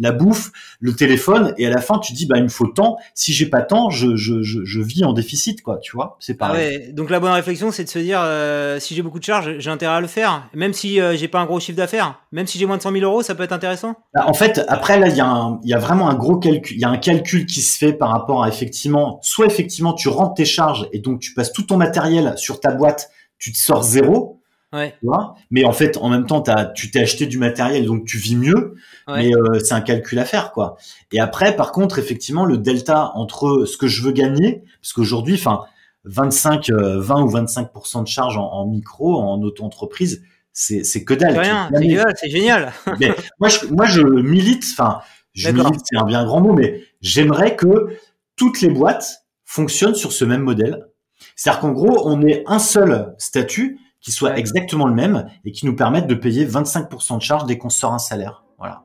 la bouffe, le téléphone, et à la fin tu dis bah il me faut tant. Si j'ai pas tant, je, je, je, je, vis en déficit quoi, tu vois. C'est pareil. Ah ouais, donc la bonne réflexion c'est de se dire euh, si j'ai beaucoup de charges, j'ai intérêt à le faire, même si euh, j'ai pas un gros chiffre d'affaires, même si j'ai moins de 100 000 euros, ça peut être intéressant. Bah, en fait, après là il y a il y a vraiment un gros calcul, il y a un calcul qui se fait par rapport à effectivement, soit effectivement tu rentres tes charges et donc tu passes tout ton matériel sur ta boîte, tu te sors zéro Ouais. Tu vois? Mais en fait, en même temps, as, tu t'es acheté du matériel, donc tu vis mieux. Mais euh, c'est un calcul à faire, quoi. Et après, par contre, effectivement, le delta entre ce que je veux gagner, parce qu'aujourd'hui, enfin, 25, 20 euh, ou 25% de charge en, micro, en auto-entreprise, c'est, c'est que dalle. C'est rien, c'est génial. mais moi, je, moi, je milite, enfin, je milite, c'est un bien grand mot, mais j'aimerais que toutes les boîtes fonctionnent sur ce même modèle. C'est-à-dire qu'en gros, on est un seul statut qui soit exactement le même et qui nous permettent de payer 25% de charge dès qu'on sort un salaire. Voilà.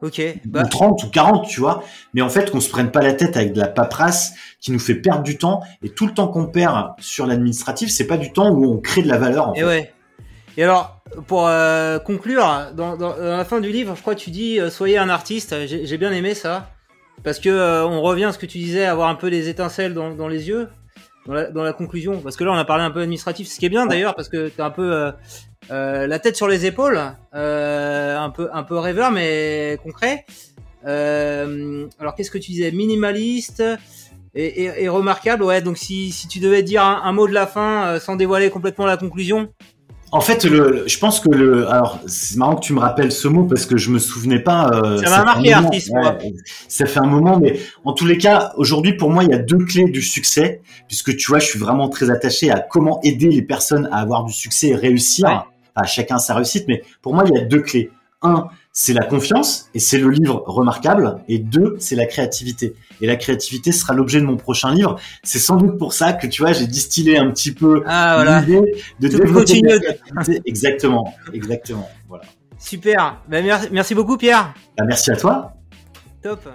Ok. Bah... Ou 30 ou 40, tu vois. Mais en fait, qu'on se prenne pas la tête avec de la paperasse qui nous fait perdre du temps. Et tout le temps qu'on perd sur l'administratif, c'est pas du temps où on crée de la valeur. En et ouais. Et alors, pour euh, conclure, dans, dans, la fin du livre, je crois que tu dis euh, soyez un artiste. J'ai bien aimé ça. Parce que euh, on revient à ce que tu disais, avoir un peu des étincelles dans, dans les yeux dans la, conclusion Parce que là, on a parlé un peu administratif, ce qui est bien d'ailleurs, parce que tu as un peu euh, euh, la tête sur les épaules, euh, un peu un peu rêveur, mais concret. alors, qu'est-ce que tu disais? Minimaliste et, remarquable? Ouais, donc si, si tu devais dire un mot de la fin sans dévoiler complètement la conclusion, en fait, le, je pense que le, alors c'est marrant que tu me rappelles ce mot parce que je me souvenais pas. Euh, ça m'a marqué, artiste. ça fait un moment, mais en tous les cas, aujourd'hui pour moi, il y a deux clés du succès, puisque tu vois, je suis vraiment très attaché à comment aider les personnes à avoir du succès et réussir. à chacun sa réussite, mais pour moi, il y a deux clés. Un, c'est la confiance, et c'est le livre remarquable. Et deux, c'est la créativité. Et la créativité sera l'objet de mon prochain livre. C'est sans doute pour ça que tu vois, j'ai distillé un petit peu ah, voilà. l'idée de développer la créativité. Exactement, exactement. Voilà. Super. Ben, merci, merci beaucoup, Pierre. Ben, merci à toi. Top.